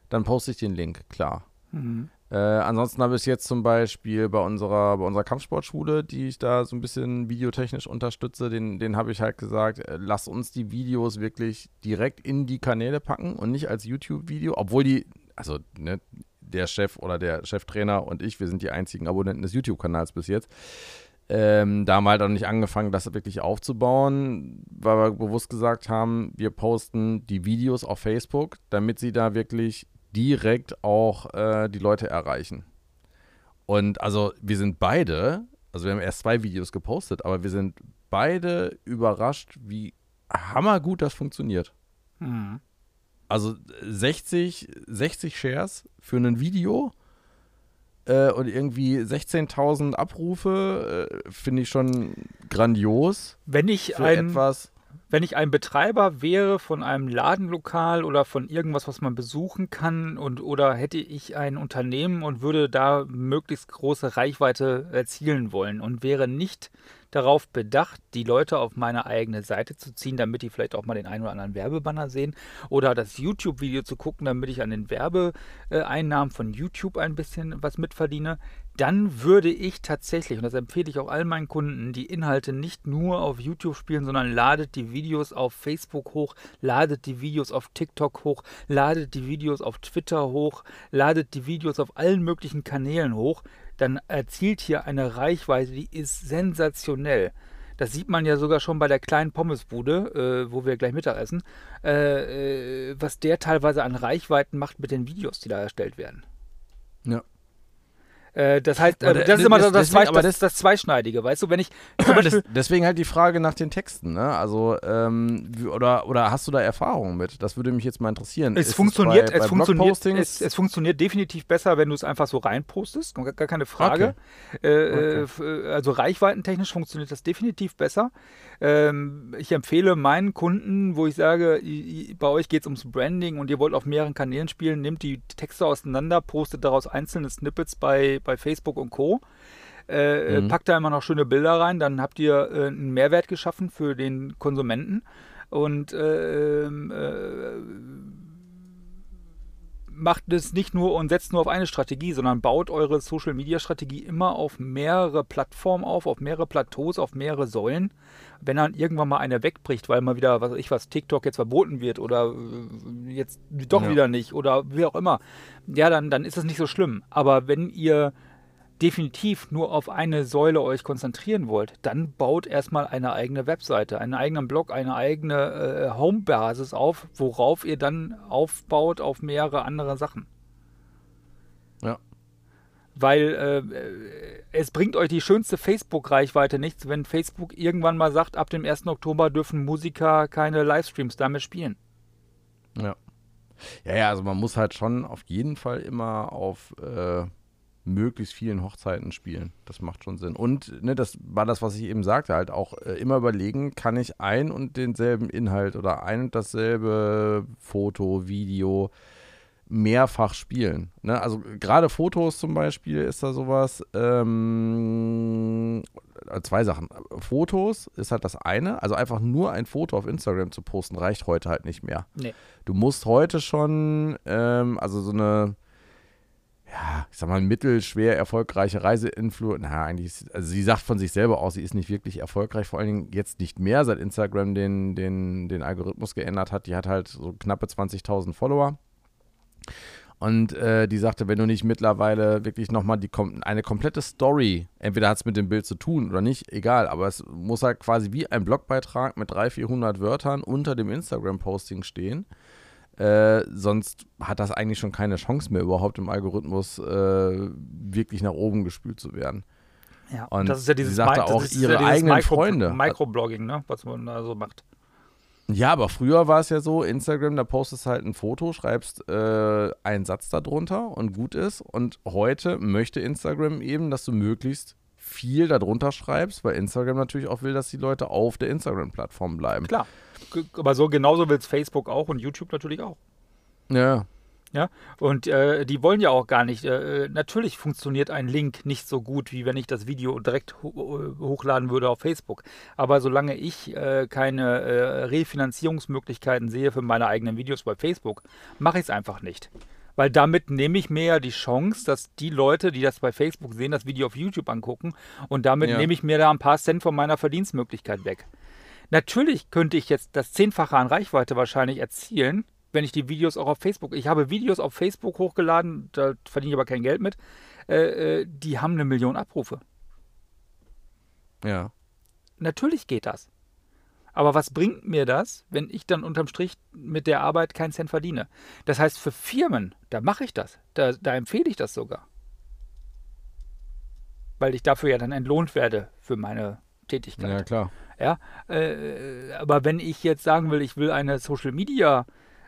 dann poste ich den Link, klar. Mhm. Äh, ansonsten habe ich jetzt zum Beispiel bei unserer, bei unserer Kampfsportschule, die ich da so ein bisschen videotechnisch unterstütze, den, den habe ich halt gesagt, äh, lass uns die Videos wirklich direkt in die Kanäle packen und nicht als YouTube-Video, obwohl die, also ne, der Chef oder der Cheftrainer und ich, wir sind die einzigen Abonnenten des YouTube-Kanals bis jetzt. Ähm, da haben wir halt auch nicht angefangen, das wirklich aufzubauen, weil wir bewusst gesagt haben, wir posten die Videos auf Facebook, damit sie da wirklich direkt auch äh, die Leute erreichen. Und also wir sind beide, also wir haben erst zwei Videos gepostet, aber wir sind beide überrascht, wie hammergut das funktioniert. Mhm. Also 60, 60 Shares für ein Video äh, und irgendwie 16.000 Abrufe äh, finde ich schon grandios. Wenn ich ein, etwas wenn ich ein Betreiber wäre von einem Ladenlokal oder von irgendwas, was man besuchen kann und oder hätte ich ein Unternehmen und würde da möglichst große Reichweite erzielen wollen und wäre nicht darauf bedacht, die Leute auf meine eigene Seite zu ziehen, damit die vielleicht auch mal den einen oder anderen Werbebanner sehen. Oder das YouTube-Video zu gucken, damit ich an den Werbeeinnahmen von YouTube ein bisschen was mitverdiene, dann würde ich tatsächlich, und das empfehle ich auch all meinen Kunden, die Inhalte nicht nur auf YouTube spielen, sondern ladet die Videos auf Facebook hoch, ladet die Videos auf TikTok hoch, ladet die Videos auf Twitter hoch, ladet die Videos auf allen möglichen Kanälen hoch, dann erzielt hier eine Reichweite, die ist sensationell. Das sieht man ja sogar schon bei der kleinen Pommesbude, äh, wo wir gleich Mittagessen, äh, äh, was der teilweise an Reichweiten macht mit den Videos, die da erstellt werden. Ja. Äh, das heißt, äh, das ist immer das, das, deswegen, das, das, Zweischneidige, weißt du, wenn ich. deswegen halt die Frage nach den Texten, ne? Also, ähm, oder, oder hast du da Erfahrungen mit? Das würde mich jetzt mal interessieren. Es ist funktioniert, es, bei, es, bei funktioniert es, es, funktioniert definitiv besser, wenn du es einfach so reinpostest, gar, gar keine Frage. Okay. Äh, okay. Also reichweitentechnisch funktioniert das definitiv besser. Ähm, ich empfehle meinen Kunden, wo ich sage, bei euch geht es ums Branding und ihr wollt auf mehreren Kanälen spielen, nehmt die Texte auseinander, postet daraus einzelne Snippets bei, bei Facebook und Co. Äh, mhm. Packt da immer noch schöne Bilder rein, dann habt ihr äh, einen Mehrwert geschaffen für den Konsumenten und äh, ähm, äh macht es nicht nur und setzt nur auf eine Strategie, sondern baut eure Social Media Strategie immer auf mehrere Plattformen auf, auf mehrere Plateaus, auf mehrere Säulen. Wenn dann irgendwann mal eine wegbricht, weil mal wieder, was weiß ich was, TikTok jetzt verboten wird oder äh, jetzt doch ja. wieder nicht oder wie auch immer, ja, dann, dann ist es nicht so schlimm. Aber wenn ihr definitiv nur auf eine Säule euch konzentrieren wollt, dann baut erstmal eine eigene Webseite, einen eigenen Blog, eine eigene äh, Homebasis auf, worauf ihr dann aufbaut auf mehrere andere Sachen. Ja. Weil äh, es bringt euch die schönste Facebook-Reichweite nichts, wenn Facebook irgendwann mal sagt, ab dem 1. Oktober dürfen Musiker keine Livestreams damit spielen. Ja. Ja, ja, also man muss halt schon auf jeden Fall immer auf äh möglichst vielen Hochzeiten spielen. Das macht schon Sinn. Und ne, das war das, was ich eben sagte, halt auch äh, immer überlegen, kann ich ein und denselben Inhalt oder ein und dasselbe Foto, Video mehrfach spielen. Ne? Also gerade Fotos zum Beispiel ist da sowas. Ähm, äh, zwei Sachen. Fotos ist halt das eine. Also einfach nur ein Foto auf Instagram zu posten reicht heute halt nicht mehr. Nee. Du musst heute schon, ähm, also so eine ja, ich sag mal, mittelschwer erfolgreiche Reiseinfluencer. Na, eigentlich, ist, also sie sagt von sich selber aus, sie ist nicht wirklich erfolgreich, vor allen Dingen jetzt nicht mehr, seit Instagram den, den, den Algorithmus geändert hat. Die hat halt so knappe 20.000 Follower. Und äh, die sagte, wenn du nicht mittlerweile wirklich nochmal die, eine komplette Story, entweder hat es mit dem Bild zu tun oder nicht, egal, aber es muss halt quasi wie ein Blogbeitrag mit 300, 400 Wörtern unter dem Instagram-Posting stehen äh, sonst hat das eigentlich schon keine Chance mehr, überhaupt im Algorithmus äh, wirklich nach oben gespült zu werden. Ja, und das ist ja dieses sie sagte auch ihre ja eigenen Micro Freunde. Microblogging, ne, was man da so macht. Ja, aber früher war es ja so, Instagram, da postest halt ein Foto, schreibst äh, einen Satz darunter und gut ist. Und heute möchte Instagram eben, dass du möglichst viel darunter schreibst, weil Instagram natürlich auch will, dass die Leute auf der Instagram-Plattform bleiben. Klar. Aber so genauso will es Facebook auch und YouTube natürlich auch. Ja. Ja, und äh, die wollen ja auch gar nicht. Äh, natürlich funktioniert ein Link nicht so gut, wie wenn ich das Video direkt ho äh, hochladen würde auf Facebook. Aber solange ich äh, keine äh, Refinanzierungsmöglichkeiten sehe für meine eigenen Videos bei Facebook, mache ich es einfach nicht. Weil damit nehme ich mir ja die Chance, dass die Leute, die das bei Facebook sehen, das Video auf YouTube angucken und damit ja. nehme ich mir da ein paar Cent von meiner Verdienstmöglichkeit weg. Natürlich könnte ich jetzt das Zehnfache an Reichweite wahrscheinlich erzielen, wenn ich die Videos auch auf Facebook. Ich habe Videos auf Facebook hochgeladen, da verdiene ich aber kein Geld mit. Äh, äh, die haben eine Million Abrufe. Ja. Natürlich geht das. Aber was bringt mir das, wenn ich dann unterm Strich mit der Arbeit keinen Cent verdiene? Das heißt, für Firmen, da mache ich das. Da, da empfehle ich das sogar. Weil ich dafür ja dann entlohnt werde für meine Tätigkeit. Ja, klar. Ja, äh, aber wenn ich jetzt sagen will, ich will eine Social Media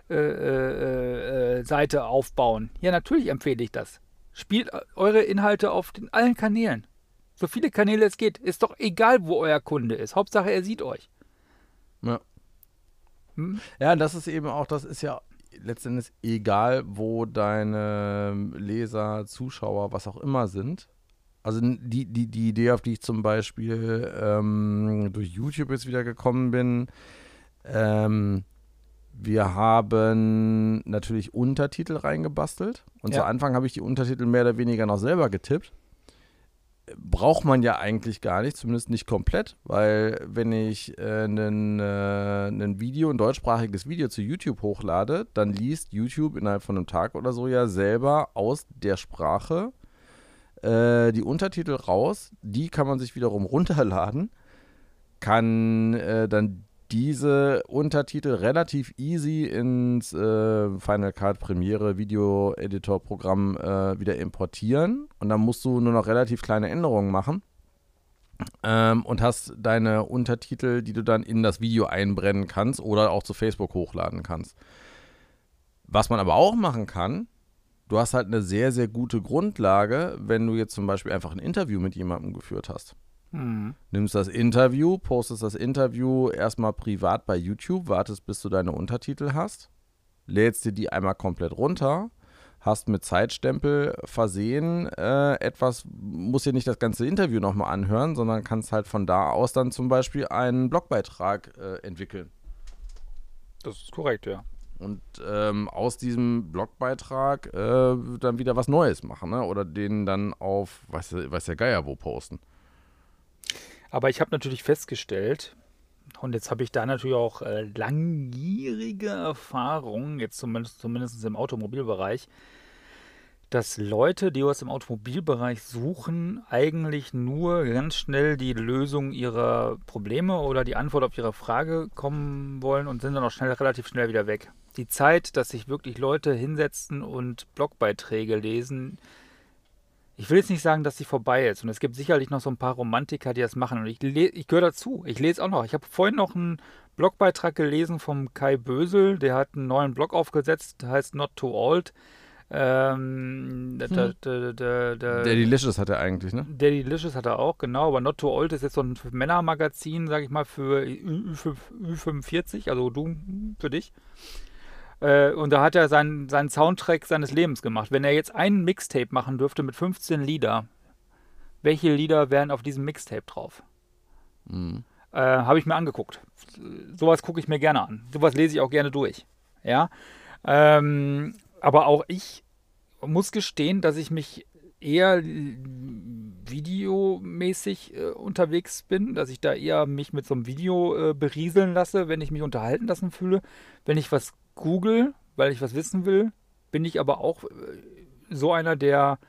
äh, äh, äh, Seite aufbauen. Ja, natürlich empfehle ich das. Spielt eure Inhalte auf den, allen Kanälen. So viele Kanäle es geht. Ist doch egal, wo euer Kunde ist. Hauptsache, er sieht euch. Ja. Hm? Ja, das ist eben auch, das ist ja letztendlich egal, wo deine Leser, Zuschauer, was auch immer sind. Also die, die, die Idee, auf die ich zum Beispiel ähm, durch YouTube jetzt wieder gekommen bin, ähm, wir haben natürlich Untertitel reingebastelt. Und ja. zu Anfang habe ich die Untertitel mehr oder weniger noch selber getippt. Braucht man ja eigentlich gar nicht, zumindest nicht komplett, weil wenn ich äh, ein äh, Video, ein deutschsprachiges Video zu YouTube hochlade, dann liest YouTube innerhalb von einem Tag oder so ja selber aus der Sprache äh, die Untertitel raus. Die kann man sich wiederum runterladen, kann äh, dann diese Untertitel relativ easy ins äh, Final Cut Premiere Video Editor Programm äh, wieder importieren und dann musst du nur noch relativ kleine Änderungen machen ähm, und hast deine Untertitel, die du dann in das Video einbrennen kannst oder auch zu Facebook hochladen kannst. Was man aber auch machen kann, du hast halt eine sehr, sehr gute Grundlage, wenn du jetzt zum Beispiel einfach ein Interview mit jemandem geführt hast. Mhm. Nimmst das Interview, postest das Interview erstmal privat bei YouTube, wartest, bis du deine Untertitel hast, lädst dir die einmal komplett runter, hast mit Zeitstempel versehen äh, etwas, musst dir nicht das ganze Interview nochmal anhören, sondern kannst halt von da aus dann zum Beispiel einen Blogbeitrag äh, entwickeln. Das ist korrekt, ja. Und ähm, aus diesem Blogbeitrag äh, dann wieder was Neues machen, ne? Oder den dann auf, weiß, weiß der Geier wo posten. Aber ich habe natürlich festgestellt, und jetzt habe ich da natürlich auch äh, langjährige Erfahrung, jetzt zumindest, zumindest im Automobilbereich, dass Leute, die aus dem Automobilbereich suchen, eigentlich nur ganz schnell die Lösung ihrer Probleme oder die Antwort auf ihre Frage kommen wollen und sind dann auch schnell relativ schnell wieder weg. Die Zeit, dass sich wirklich Leute hinsetzen und Blogbeiträge lesen, ich will jetzt nicht sagen, dass sie vorbei ist. Und es gibt sicherlich noch so ein paar Romantiker, die das machen. Und ich, ich gehöre dazu. Ich lese auch noch. Ich habe vorhin noch einen Blogbeitrag gelesen vom Kai Bösel. Der hat einen neuen Blog aufgesetzt, der heißt Not Too Old. Ähm, hm. der, der, der, der, Delicious hat er eigentlich, ne? Der Delicious hat er auch, genau. Aber Not Too Old ist jetzt so ein Männermagazin, sage ich mal, für Ü, Ü, Ü45, also du für dich. Äh, und da hat er seinen, seinen Soundtrack seines Lebens gemacht. Wenn er jetzt einen Mixtape machen dürfte mit 15 Lieder, welche Lieder wären auf diesem Mixtape drauf? Mhm. Äh, Habe ich mir angeguckt. Sowas gucke ich mir gerne an. Sowas lese ich auch gerne durch. Ja. Ähm, aber auch ich muss gestehen, dass ich mich eher videomäßig äh, unterwegs bin, dass ich da eher mich mit so einem Video äh, berieseln lasse, wenn ich mich unterhalten lassen fühle. Wenn ich was google, weil ich was wissen will, bin ich aber auch äh, so einer, der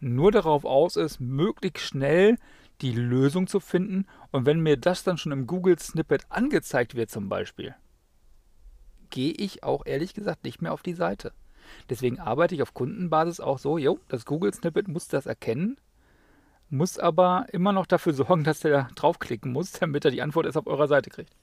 nur darauf aus ist, möglichst schnell die Lösung zu finden. Und wenn mir das dann schon im Google-Snippet angezeigt wird zum Beispiel, gehe ich auch ehrlich gesagt nicht mehr auf die Seite. Deswegen arbeite ich auf Kundenbasis auch so, jo, das Google-Snippet muss das erkennen, muss aber immer noch dafür sorgen, dass er draufklicken muss, damit er die Antwort erst auf eurer Seite kriegt.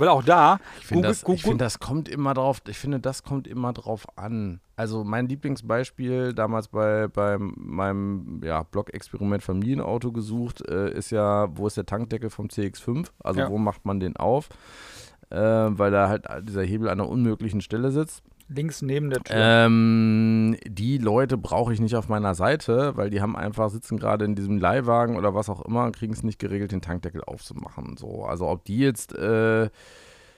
Weil auch da, ich finde, das, ich find, das kommt immer drauf, ich finde, das kommt immer drauf an. Also mein Lieblingsbeispiel damals bei, bei meinem ja, Blog-Experiment Familienauto gesucht, äh, ist ja, wo ist der Tankdeckel vom CX5? Also ja. wo macht man den auf? Äh, weil da halt dieser Hebel an einer unmöglichen Stelle sitzt. Links neben der Tür. Ähm, die Leute brauche ich nicht auf meiner Seite, weil die haben einfach, sitzen gerade in diesem Leihwagen oder was auch immer und kriegen es nicht geregelt, den Tankdeckel aufzumachen. So. Also ob die jetzt äh,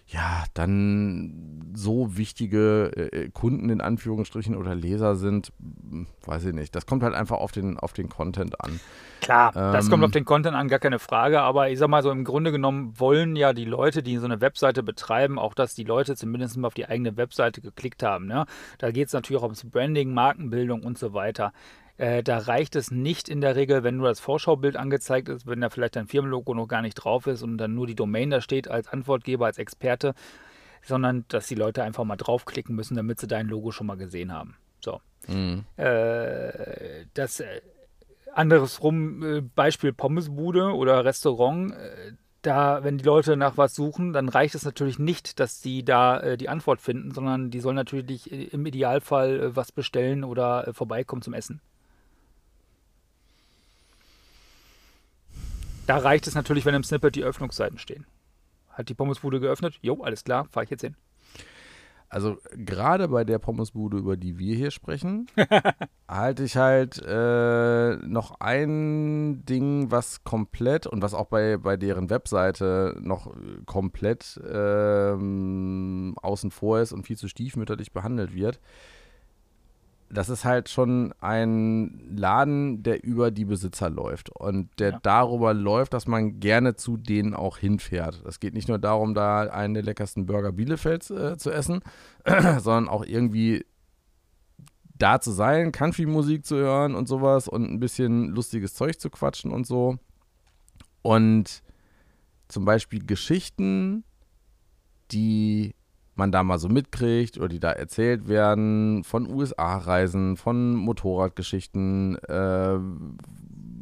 ja, dann so wichtige äh, Kunden in Anführungsstrichen oder Leser sind, hm, weiß ich nicht. Das kommt halt einfach auf den, auf den Content an. Klar, ähm, das kommt auf den Content an, gar keine Frage. Aber ich sag mal so, im Grunde genommen wollen ja die Leute, die so eine Webseite betreiben, auch, dass die Leute zumindest mal auf die eigene Webseite geklickt haben. Ne? Da geht es natürlich auch ums Branding, Markenbildung und so weiter. Äh, da reicht es nicht in der Regel, wenn nur das Vorschaubild angezeigt ist, wenn da vielleicht dein Firmenlogo noch gar nicht drauf ist und dann nur die Domain da steht als Antwortgeber, als Experte, sondern dass die Leute einfach mal draufklicken müssen, damit sie dein Logo schon mal gesehen haben. So. Mhm. Äh, das äh, andersrum äh, Beispiel Pommesbude oder Restaurant. Äh, da, wenn die Leute nach was suchen, dann reicht es natürlich nicht, dass sie da die Antwort finden, sondern die sollen natürlich im Idealfall was bestellen oder vorbeikommen zum Essen. Da reicht es natürlich, wenn im Snippet die Öffnungszeiten stehen. Hat die Pommesbude geöffnet? Jo, alles klar, fahre ich jetzt hin. Also gerade bei der Pommesbude, über die wir hier sprechen, halte ich halt äh, noch ein Ding, was komplett und was auch bei, bei deren Webseite noch komplett ähm, außen vor ist und viel zu stiefmütterlich behandelt wird das ist halt schon ein Laden, der über die Besitzer läuft und der ja. darüber läuft, dass man gerne zu denen auch hinfährt. Es geht nicht nur darum, da einen der leckersten Burger Bielefelds äh, zu essen, sondern auch irgendwie da zu sein, Country-Musik zu hören und sowas und ein bisschen lustiges Zeug zu quatschen und so. Und zum Beispiel Geschichten, die man da mal so mitkriegt oder die da erzählt werden von USA-Reisen, von Motorradgeschichten, äh,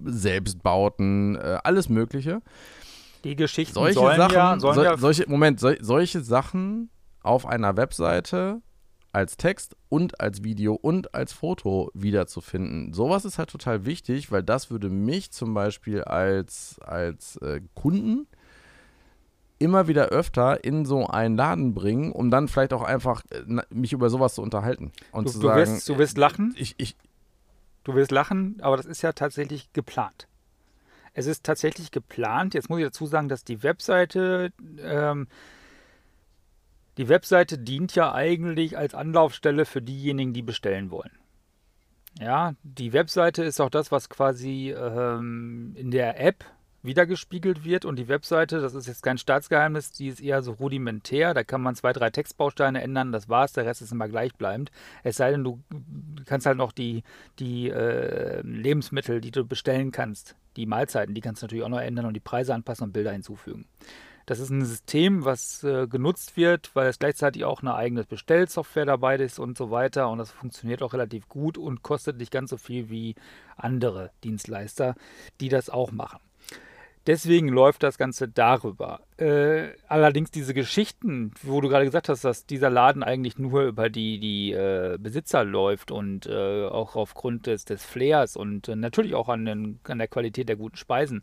Selbstbauten, äh, alles Mögliche. Die Geschichten solche sollen Sachen, ja, sollen so, ja solche, Moment, so, solche Sachen auf einer Webseite als Text und als Video und als Foto wiederzufinden. Sowas ist halt total wichtig, weil das würde mich zum Beispiel als, als äh, Kunden immer wieder öfter in so einen Laden bringen, um dann vielleicht auch einfach äh, mich über sowas zu unterhalten. Und du, zu du sagen, wirst, du wirst lachen. Ich, ich, du wirst lachen, aber das ist ja tatsächlich geplant. Es ist tatsächlich geplant. Jetzt muss ich dazu sagen, dass die Webseite, ähm, die Webseite dient ja eigentlich als Anlaufstelle für diejenigen, die bestellen wollen. Ja, die Webseite ist auch das, was quasi ähm, in der App wiedergespiegelt wird und die Webseite, das ist jetzt kein Staatsgeheimnis, die ist eher so rudimentär, da kann man zwei, drei Textbausteine ändern, das war's, der Rest ist immer gleichbleibend. Es sei denn, du kannst halt noch die, die äh, Lebensmittel, die du bestellen kannst, die Mahlzeiten, die kannst du natürlich auch noch ändern und die Preise anpassen und Bilder hinzufügen. Das ist ein System, was äh, genutzt wird, weil es gleichzeitig auch eine eigene Bestellsoftware dabei ist und so weiter. Und das funktioniert auch relativ gut und kostet nicht ganz so viel wie andere Dienstleister, die das auch machen. Deswegen läuft das Ganze darüber. Äh, allerdings diese Geschichten, wo du gerade gesagt hast, dass dieser Laden eigentlich nur über die, die äh, Besitzer läuft und äh, auch aufgrund des, des Flairs und äh, natürlich auch an, den, an der Qualität der guten Speisen.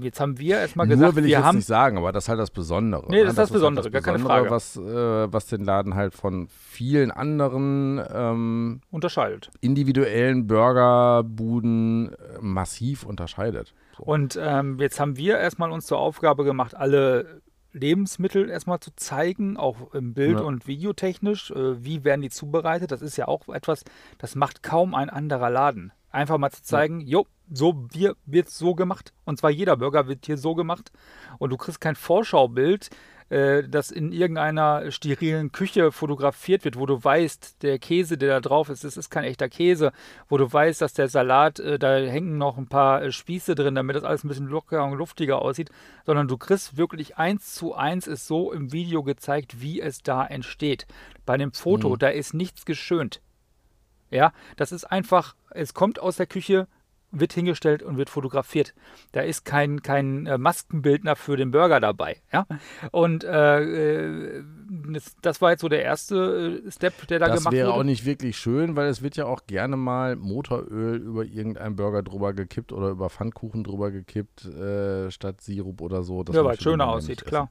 Jetzt haben wir erstmal gesagt, Nur will ich wir jetzt haben nicht sagen, aber das ist halt das Besondere. Nee, das ne? ist das, Besondere, halt das gar Besondere, keine Frage. Was, äh, was den Laden halt von vielen anderen ähm, unterscheidet. Individuellen Burgerbuden äh, massiv unterscheidet. So. Und ähm, jetzt haben wir erstmal uns zur Aufgabe gemacht, alle Lebensmittel erstmal zu zeigen, auch im Bild- ja. und Videotechnisch. Äh, wie werden die zubereitet? Das ist ja auch etwas, das macht kaum ein anderer Laden. Einfach mal zu zeigen, ja. jo, so wird es so gemacht. Und zwar jeder Burger wird hier so gemacht. Und du kriegst kein Vorschaubild, äh, das in irgendeiner sterilen Küche fotografiert wird, wo du weißt, der Käse, der da drauf ist, das ist kein echter Käse, wo du weißt, dass der Salat, äh, da hängen noch ein paar äh, Spieße drin, damit das alles ein bisschen lockerer und luftiger aussieht, sondern du kriegst wirklich eins zu eins ist so im Video gezeigt, wie es da entsteht. Bei dem Foto, mhm. da ist nichts geschönt. Ja, das ist einfach, es kommt aus der Küche, wird hingestellt und wird fotografiert. Da ist kein, kein äh, Maskenbildner für den Burger dabei. Ja? Und äh, äh das, war jetzt so der erste äh, Step, der da das gemacht wurde. Das wäre auch nicht wirklich schön, weil es wird ja auch gerne mal Motoröl über irgendeinen Burger drüber gekippt oder über Pfannkuchen drüber gekippt, äh, statt Sirup oder so. ja, weil es schöner aussieht, klar.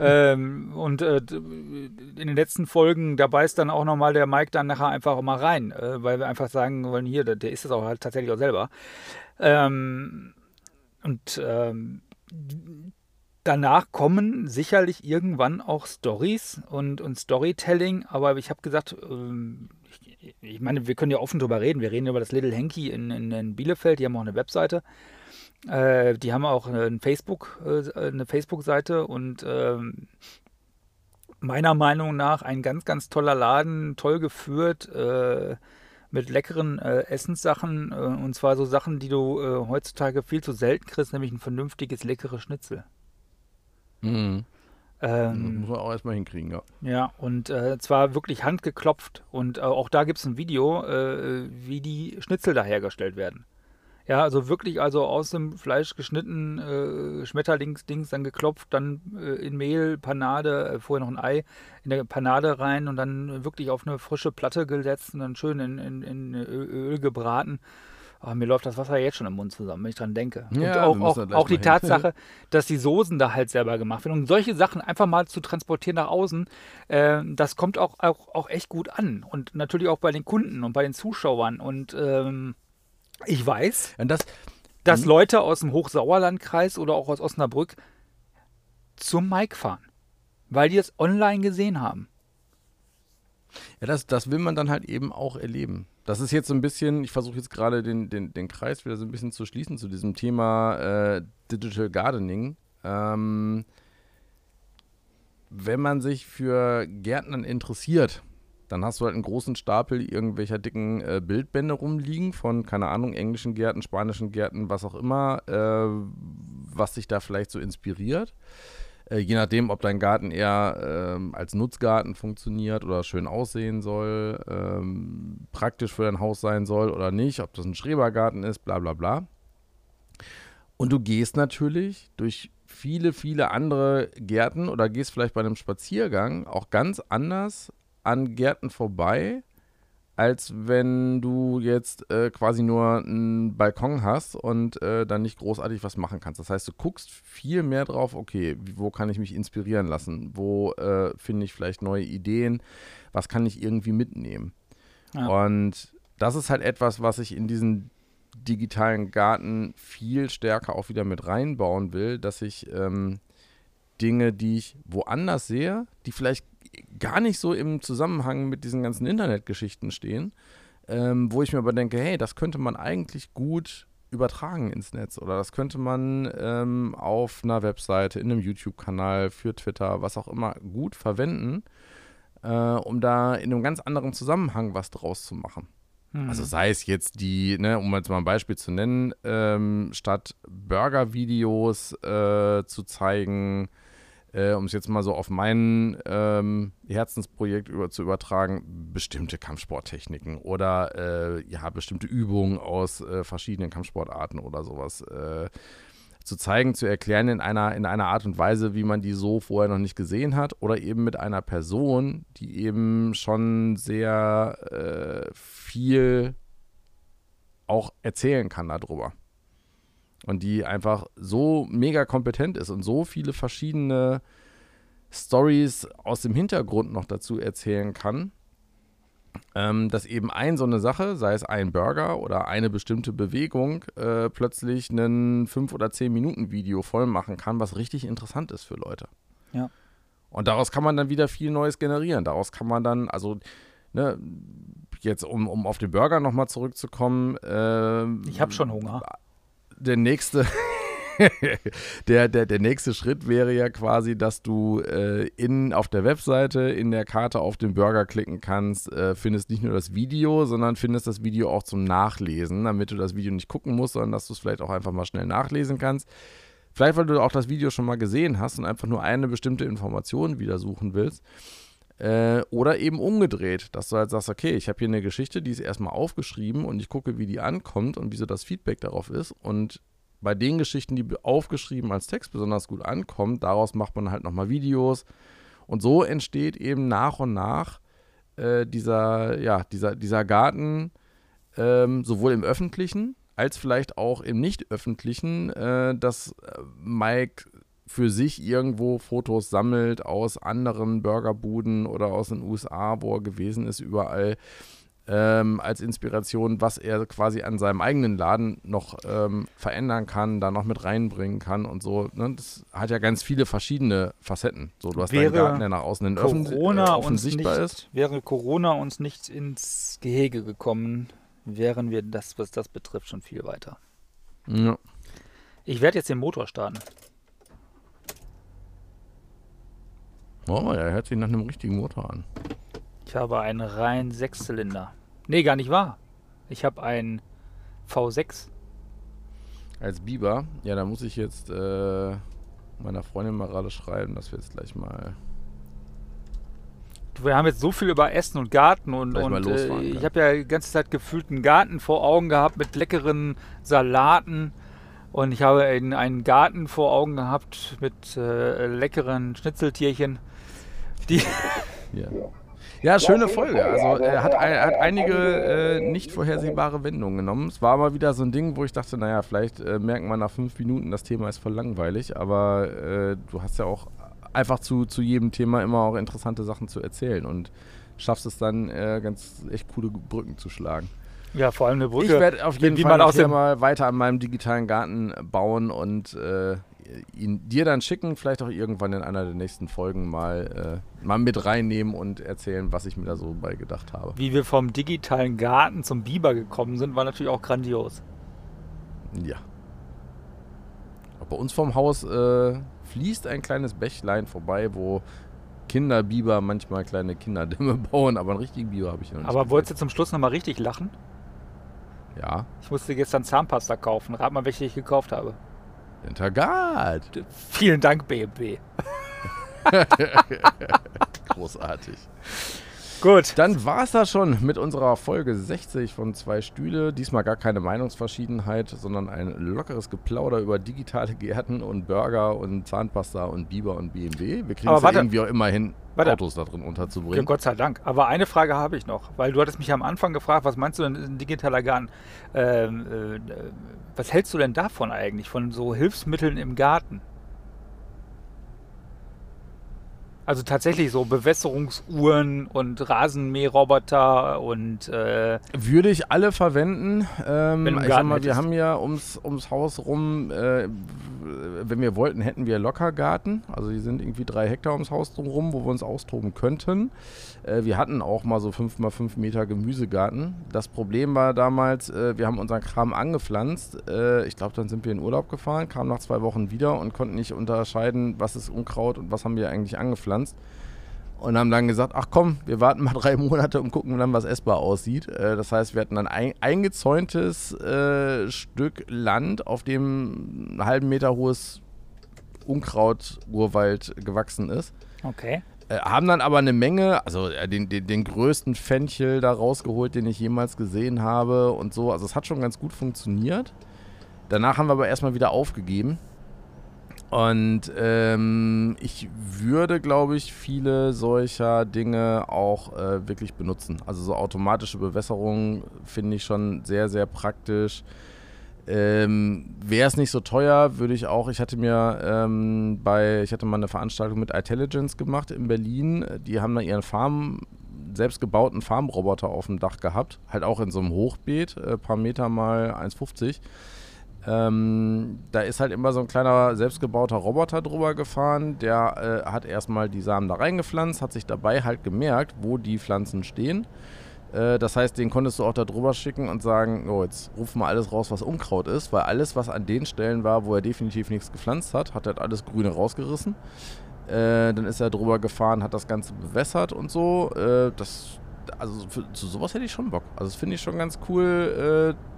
Ähm, und äh, in den letzten Folgen, da beißt dann auch nochmal der Mike dann nachher einfach mal rein, äh, weil wir einfach sagen wollen, hier, der, der ist es auch halt tatsächlich auch selber. Ähm, und ähm, danach kommen sicherlich irgendwann auch Stories und, und Storytelling, aber ich habe gesagt, ähm, ich, ich, meine, wir können ja offen drüber reden. Wir reden über das Little Hanky in, in, in Bielefeld, die haben auch eine Webseite. Äh, die haben auch eine Facebook, äh, eine Facebook-Seite und ähm, meiner Meinung nach ein ganz, ganz toller Laden, toll geführt, äh, mit leckeren äh, Essenssachen äh, und zwar so Sachen, die du äh, heutzutage viel zu selten kriegst, nämlich ein vernünftiges, leckeres Schnitzel. Mhm. Ähm, muss man auch erstmal hinkriegen, ja. Ja, und äh, zwar wirklich handgeklopft. Und auch da gibt es ein Video, wie die Schnitzel da hergestellt werden. Ja, also wirklich also aus dem Fleisch geschnitten, äh, Schmetterlingsdings, dann geklopft, dann äh, in Mehl, Panade, äh, vorher noch ein Ei in der Panade rein und dann wirklich auf eine frische Platte gesetzt und dann schön in, in, in Öl gebraten. Oh, mir läuft das Wasser jetzt schon im Mund zusammen, wenn ich dran denke. Ja, und auch, auch, auch die Tatsache, dass die Soßen da halt selber gemacht werden. Und solche Sachen einfach mal zu transportieren nach außen, äh, das kommt auch, auch, auch echt gut an. Und natürlich auch bei den Kunden und bei den Zuschauern. Und ähm, ich weiß, das, dass hm? Leute aus dem Hochsauerlandkreis oder auch aus Osnabrück zum Mike fahren, weil die es online gesehen haben. Ja, das, das will man dann halt eben auch erleben. Das ist jetzt so ein bisschen, ich versuche jetzt gerade den, den, den Kreis wieder so ein bisschen zu schließen zu diesem Thema äh, Digital Gardening. Ähm, wenn man sich für Gärtnern interessiert, dann hast du halt einen großen Stapel irgendwelcher dicken äh, Bildbände rumliegen von, keine Ahnung, englischen Gärten, spanischen Gärten, was auch immer, äh, was dich da vielleicht so inspiriert. Äh, je nachdem, ob dein Garten eher ähm, als Nutzgarten funktioniert oder schön aussehen soll, ähm, praktisch für dein Haus sein soll oder nicht, ob das ein Schrebergarten ist, bla bla bla. Und du gehst natürlich durch viele, viele andere Gärten oder gehst vielleicht bei einem Spaziergang auch ganz anders an Gärten vorbei, als wenn du jetzt äh, quasi nur einen Balkon hast und äh, dann nicht großartig was machen kannst. Das heißt, du guckst viel mehr drauf, okay, wo kann ich mich inspirieren lassen? Wo äh, finde ich vielleicht neue Ideen? Was kann ich irgendwie mitnehmen? Ja. Und das ist halt etwas, was ich in diesen digitalen Garten viel stärker auch wieder mit reinbauen will, dass ich ähm, Dinge, die ich woanders sehe, die vielleicht gar nicht so im Zusammenhang mit diesen ganzen Internetgeschichten stehen, ähm, wo ich mir aber denke, hey, das könnte man eigentlich gut übertragen ins Netz oder das könnte man ähm, auf einer Webseite, in einem YouTube-Kanal, für Twitter, was auch immer, gut verwenden, äh, um da in einem ganz anderen Zusammenhang was draus zu machen. Hm. Also sei es jetzt die, ne, um jetzt mal ein Beispiel zu nennen, ähm, statt Burger-Videos äh, zu zeigen, äh, um es jetzt mal so auf mein ähm, Herzensprojekt über, zu übertragen, bestimmte Kampfsporttechniken oder äh, ja, bestimmte Übungen aus äh, verschiedenen Kampfsportarten oder sowas äh, zu zeigen, zu erklären in einer, in einer Art und Weise, wie man die so vorher noch nicht gesehen hat oder eben mit einer Person, die eben schon sehr äh, viel auch erzählen kann darüber und die einfach so mega kompetent ist und so viele verschiedene Stories aus dem Hintergrund noch dazu erzählen kann, ähm, dass eben ein so eine Sache, sei es ein Burger oder eine bestimmte Bewegung, äh, plötzlich ein 5 oder 10 Minuten Video voll machen kann, was richtig interessant ist für Leute. Ja. Und daraus kann man dann wieder viel Neues generieren. Daraus kann man dann, also, ne, jetzt um, um auf den Burger nochmal zurückzukommen. Äh, ich habe schon Hunger der nächste. der, der, der nächste Schritt wäre ja quasi, dass du äh, in, auf der Webseite in der Karte auf den Burger klicken kannst, äh, findest nicht nur das Video, sondern findest das Video auch zum Nachlesen, damit du das Video nicht gucken musst, sondern dass du es vielleicht auch einfach mal schnell nachlesen kannst. Vielleicht, weil du auch das Video schon mal gesehen hast und einfach nur eine bestimmte Information wieder suchen willst. Äh, oder eben umgedreht, dass du halt sagst, okay, ich habe hier eine Geschichte, die ist erstmal aufgeschrieben und ich gucke, wie die ankommt und wie so das Feedback darauf ist. Und bei den Geschichten, die aufgeschrieben als Text besonders gut ankommen, daraus macht man halt nochmal Videos. Und so entsteht eben nach und nach äh, dieser, ja, dieser, dieser Garten, ähm, sowohl im öffentlichen als vielleicht auch im nicht öffentlichen, äh, dass äh, Mike für sich irgendwo Fotos sammelt aus anderen Burgerbuden oder aus den USA, wo er gewesen ist, überall ähm, als Inspiration, was er quasi an seinem eigenen Laden noch ähm, verändern kann, da noch mit reinbringen kann und so. Ne? Das hat ja ganz viele verschiedene Facetten. So, du hast Wäre deinen Garten, der nach außen hin offen, Corona äh, offen sichtbar nicht, ist. Wäre Corona uns nicht ins Gehege gekommen, wären wir das, was das betrifft, schon viel weiter. Ja. Ich werde jetzt den Motor starten. Oh, er hört sich nach einem richtigen Motor an. Ich habe einen rein Sechszylinder. Nee, gar nicht wahr. Ich habe einen V6. Als Biber, ja, da muss ich jetzt äh, meiner Freundin mal gerade schreiben, dass wir jetzt gleich mal. Wir haben jetzt so viel über Essen und Garten und, und losfahren, äh, ich habe ja die ganze Zeit gefühlt einen Garten vor Augen gehabt mit leckeren Salaten und ich habe einen, einen Garten vor Augen gehabt mit äh, leckeren Schnitzeltierchen. Die Ja. Ja, schöne Folge. Also er hat, er hat einige äh, nicht vorhersehbare Wendungen genommen. Es war aber wieder so ein Ding, wo ich dachte, naja, vielleicht äh, merken wir nach fünf Minuten, das Thema ist voll langweilig, aber äh, du hast ja auch einfach zu, zu jedem Thema immer auch interessante Sachen zu erzählen und schaffst es dann äh, ganz echt coole Brücken zu schlagen. ja, vor allem eine Brücke. Ich werde auf jeden wie Fall man dem- mal weiter an meinem digitalen Garten bauen und äh, ihn dir dann schicken, vielleicht auch irgendwann in einer der nächsten Folgen mal, äh, mal mit reinnehmen und erzählen, was ich mir da so bei gedacht habe. wie wir vom digitalen Garten zum Biber gekommen sind, war natürlich auch grandios. Ja. Bei uns vom Haus äh, fließt ein kleines Bächlein vorbei, wo Kinderbiber manchmal kleine Kinderdämme bauen, aber einen richtigen Biber habe ich noch nicht. Aber gesehen. wolltest du zum Schluss nochmal richtig lachen? Ja. Ich musste gestern Zahnpasta kaufen. Rat mal, welche ich gekauft habe. Intergard. Vielen Dank, BMW. Großartig. Gut. Dann war es das schon mit unserer Folge 60 von Zwei Stühle. Diesmal gar keine Meinungsverschiedenheit, sondern ein lockeres Geplauder über digitale Gärten und Burger und Zahnpasta und Biber und BMW. Wir kriegen Aber es ja warte. irgendwie auch immerhin, Warte. Autos da drin Ja, unterzubringen. Gott sei Dank. Aber eine Frage habe ich noch, weil du hattest mich am Anfang gefragt, was meinst du denn ein digitaler Garten? Ähm, äh, was hältst du denn davon eigentlich, von so Hilfsmitteln im Garten? Also tatsächlich so Bewässerungsuhren und Rasenmäherroboter und äh, Würde ich alle verwenden. Ähm, ich sag mal, wir haben ja ums, ums Haus rum, äh, wenn wir wollten, hätten wir locker Garten. Also die sind irgendwie drei Hektar ums Haus drumherum, wo wir uns austoben könnten. Äh, wir hatten auch mal so 5 mal 5 Meter Gemüsegarten. Das Problem war damals, äh, wir haben unseren Kram angepflanzt. Äh, ich glaube, dann sind wir in Urlaub gefahren, kamen nach zwei Wochen wieder und konnten nicht unterscheiden, was ist Unkraut und was haben wir eigentlich angepflanzt. Und haben dann gesagt, ach komm, wir warten mal drei Monate und gucken dann, was essbar aussieht. Äh, das heißt, wir hatten dann ein eingezäuntes äh, Stück Land, auf dem ein halben Meter hohes Unkraut-Urwald gewachsen ist. okay. Äh, haben dann aber eine Menge, also äh, den, den, den größten Fenchel da rausgeholt, den ich jemals gesehen habe und so. Also es hat schon ganz gut funktioniert. Danach haben wir aber erstmal wieder aufgegeben. Und ähm, ich würde, glaube ich, viele solcher Dinge auch äh, wirklich benutzen. Also so automatische Bewässerung finde ich schon sehr, sehr praktisch. Ähm, Wäre es nicht so teuer, würde ich auch, ich hatte mir ähm, bei, ich hatte mal eine Veranstaltung mit Intelligence gemacht in Berlin. Die haben da ihren Farm, selbstgebauten Farmroboter auf dem Dach gehabt. Halt auch in so einem Hochbeet, äh, paar Meter mal 1,50. Ähm, da ist halt immer so ein kleiner selbstgebauter Roboter drüber gefahren. Der äh, hat erstmal die Samen da reingepflanzt, hat sich dabei halt gemerkt, wo die Pflanzen stehen. Äh, das heißt, den konntest du auch da drüber schicken und sagen, oh, jetzt ruf mal alles raus, was Unkraut ist, weil alles, was an den Stellen war, wo er definitiv nichts gepflanzt hat, hat er halt alles Grüne rausgerissen. Äh, dann ist er drüber gefahren, hat das Ganze bewässert und so. Äh, das, also für, zu sowas hätte ich schon Bock. Also das finde ich schon ganz cool, äh,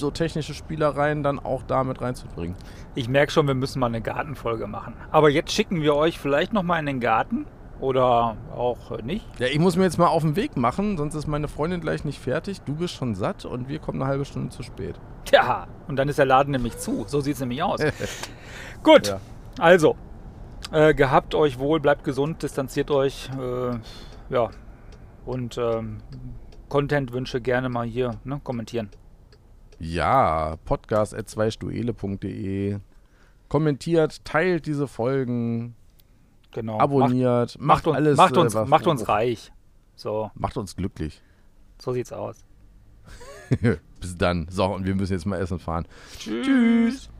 so technische Spielereien dann auch da mit reinzubringen. Ich merke schon, wir müssen mal eine Gartenfolge machen. Aber jetzt schicken wir euch vielleicht noch mal in den Garten oder auch nicht. Ja, ich muss mir jetzt mal auf den Weg machen, sonst ist meine Freundin gleich nicht fertig. Du bist schon satt und wir kommen eine halbe Stunde zu spät. Tja, und dann ist der Laden nämlich zu. So sieht es nämlich aus. Gut, Ja. also, äh, gehabt euch wohl, bleibt gesund, distanziert euch. Äh, ja, und ähm, Content-Wünsche gerne mal hier ne, kommentieren. Ja, podcast at zweistuele.de. Kommentiert, teilt diese Folgen, Genau. abonniert, macht, macht, uns, alles. macht äh, uns, was- macht uns reich. So, Macht uns glücklich. so sieht's aus. Bis dann. So, und wir müssen jetzt mal essen fahren. Tschüss.